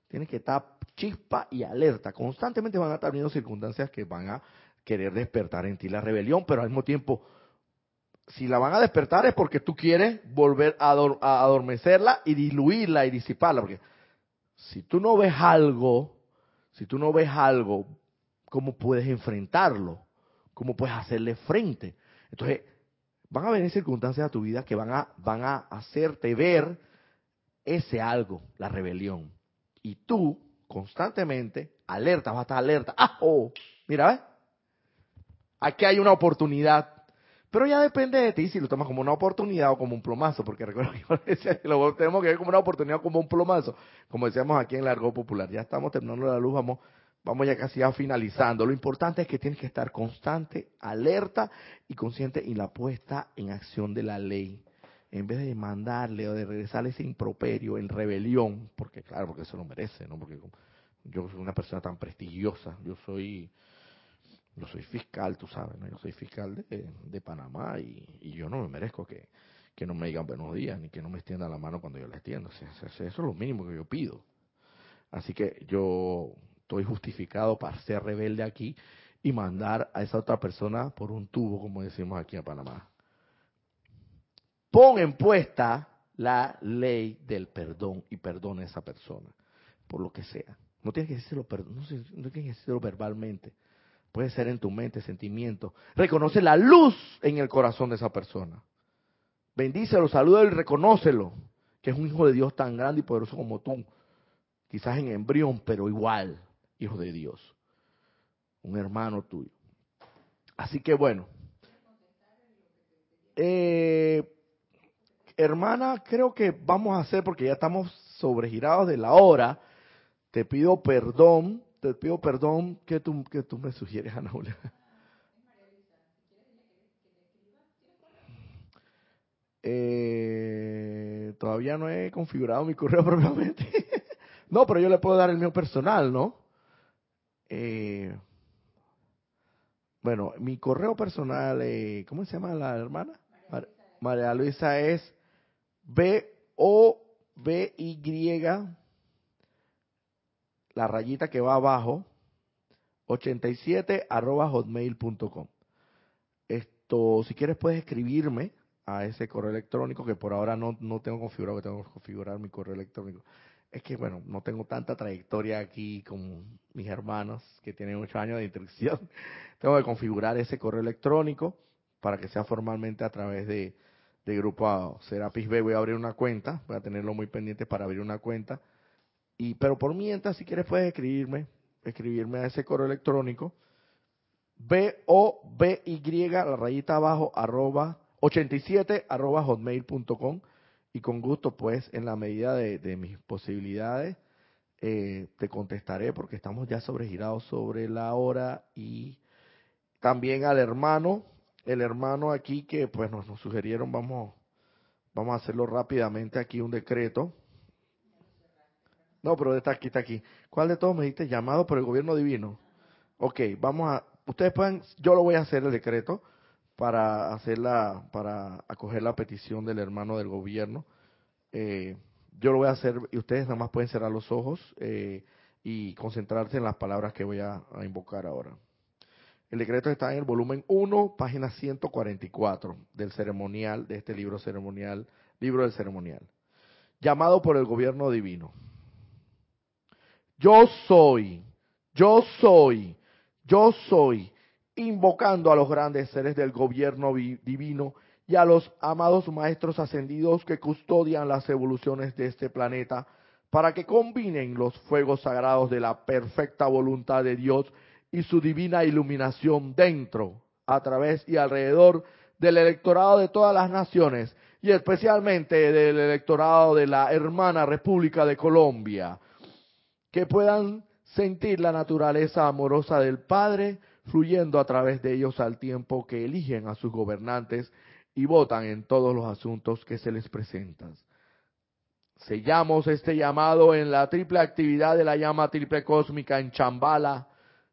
tienes que estar chispa y alerta. Constantemente van a estar viniendo circunstancias que van a querer despertar en ti la rebelión, pero al mismo tiempo, si la van a despertar es porque tú quieres volver a adormecerla y diluirla y disiparla. Porque si tú no ves algo, si tú no ves algo, ¿cómo puedes enfrentarlo? ¿Cómo puedes hacerle frente? Entonces, van a venir circunstancias a tu vida que van a, van a hacerte ver ese algo, la rebelión. Y tú, constantemente, alerta, vas a estar alerta. ¡Ah! Oh, mira, ¿ves? Aquí hay una oportunidad. Pero ya depende de ti si lo tomas como una oportunidad o como un plomazo, porque recuerdo que lo tenemos que ver como una oportunidad o como un plomazo, como decíamos aquí en Largo Popular. Ya estamos terminando la luz, vamos vamos ya casi a finalizando. Lo importante es que tienes que estar constante, alerta y consciente en la puesta en acción de la ley. En vez de mandarle o de regresarle ese improperio en rebelión, porque claro, porque eso lo merece, ¿no? Porque yo soy una persona tan prestigiosa, yo soy yo soy fiscal, tú sabes. Yo soy fiscal de, de Panamá y, yo no me merezco que, que no me digan buenos días ni que no me extiendan la mano cuando yo la extiendo. eso es lo mínimo que yo pido. Así que yo estoy justificado para ser rebelde aquí y mandar a esa otra persona por un tubo, como decimos aquí en Panamá. Pon en puesta la ley del perdón y perdona a esa persona, por lo que sea. No tienes que decirlo, no, no tienes que decirlo verbalmente. Puede ser en tu mente, sentimiento. Reconoce la luz en el corazón de esa persona. Bendícelo, salúdalo y reconócelo, que es un hijo de Dios tan grande y poderoso como tú. Quizás en embrión, pero igual hijo de Dios, un hermano tuyo. Así que bueno, eh, hermana, creo que vamos a hacer, porque ya estamos sobregirados de la hora, te pido perdón, te pido perdón, que tú, que tú me sugieres, Ana Julia? Eh, todavía no he configurado mi correo propiamente. no, pero yo le puedo dar el mío personal, ¿no? Eh, bueno, mi correo personal, eh, ¿cómo se llama la hermana? María Luisa es B-O-B-Y, la rayita que va abajo, 87 arroba hotmail.com. Esto, si quieres puedes escribirme a ese correo electrónico que por ahora no, no tengo configurado, que tengo que configurar mi correo electrónico es que, bueno, no tengo tanta trayectoria aquí como mis hermanos que tienen ocho años de instrucción. tengo que configurar ese correo electrónico para que sea formalmente a través de, de Grupo Serapis B. Voy a abrir una cuenta, voy a tenerlo muy pendiente para abrir una cuenta. Y, pero por mientras, si quieres, puedes escribirme, escribirme a ese correo electrónico. B-O-B-Y, la rayita abajo, arroba, 87, arroba hotmail.com y con gusto, pues, en la medida de, mis posibilidades, eh, te contestaré porque estamos ya sobregirados sobre la hora y también al hermano el hermano aquí que pues nos, nos sugirieron, vamos, vamos a hacerlo rápidamente aquí un decreto. No, pero está aquí, está aquí. ¿Cuál de todos me dijiste? Llamado por el gobierno divino. Ok, vamos a, ustedes pueden, yo lo voy a hacer el decreto para hacerla, para acoger la petición del hermano del gobierno. Eh, yo lo voy a hacer y ustedes nada más pueden cerrar los ojos eh, y concentrarse en las palabras que voy a, a invocar ahora. El decreto está en el volumen 1, página 144 del ceremonial, de este libro ceremonial, libro del ceremonial. Llamado por el gobierno divino. Yo soy, yo soy, yo soy, invocando a los grandes seres del gobierno divino y a los amados maestros ascendidos que custodian las evoluciones de este planeta, para que combinen los fuegos sagrados de la perfecta voluntad de Dios y su divina iluminación dentro, a través y alrededor del electorado de todas las naciones y especialmente del electorado de la hermana República de Colombia, que puedan sentir la naturaleza amorosa del Padre fluyendo a través de ellos al tiempo que eligen a sus gobernantes y votan en todos los asuntos que se les presentan. Sellamos este llamado en la triple actividad de la llama triple cósmica en Chambala.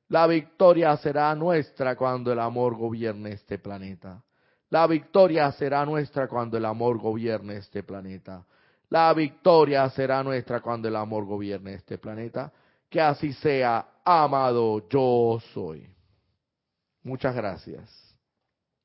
La victoria será nuestra cuando el amor gobierne este planeta. La victoria será nuestra cuando el amor gobierne este planeta. La victoria será nuestra cuando el amor gobierne este planeta. Que así sea, amado yo soy. Muchas gracias.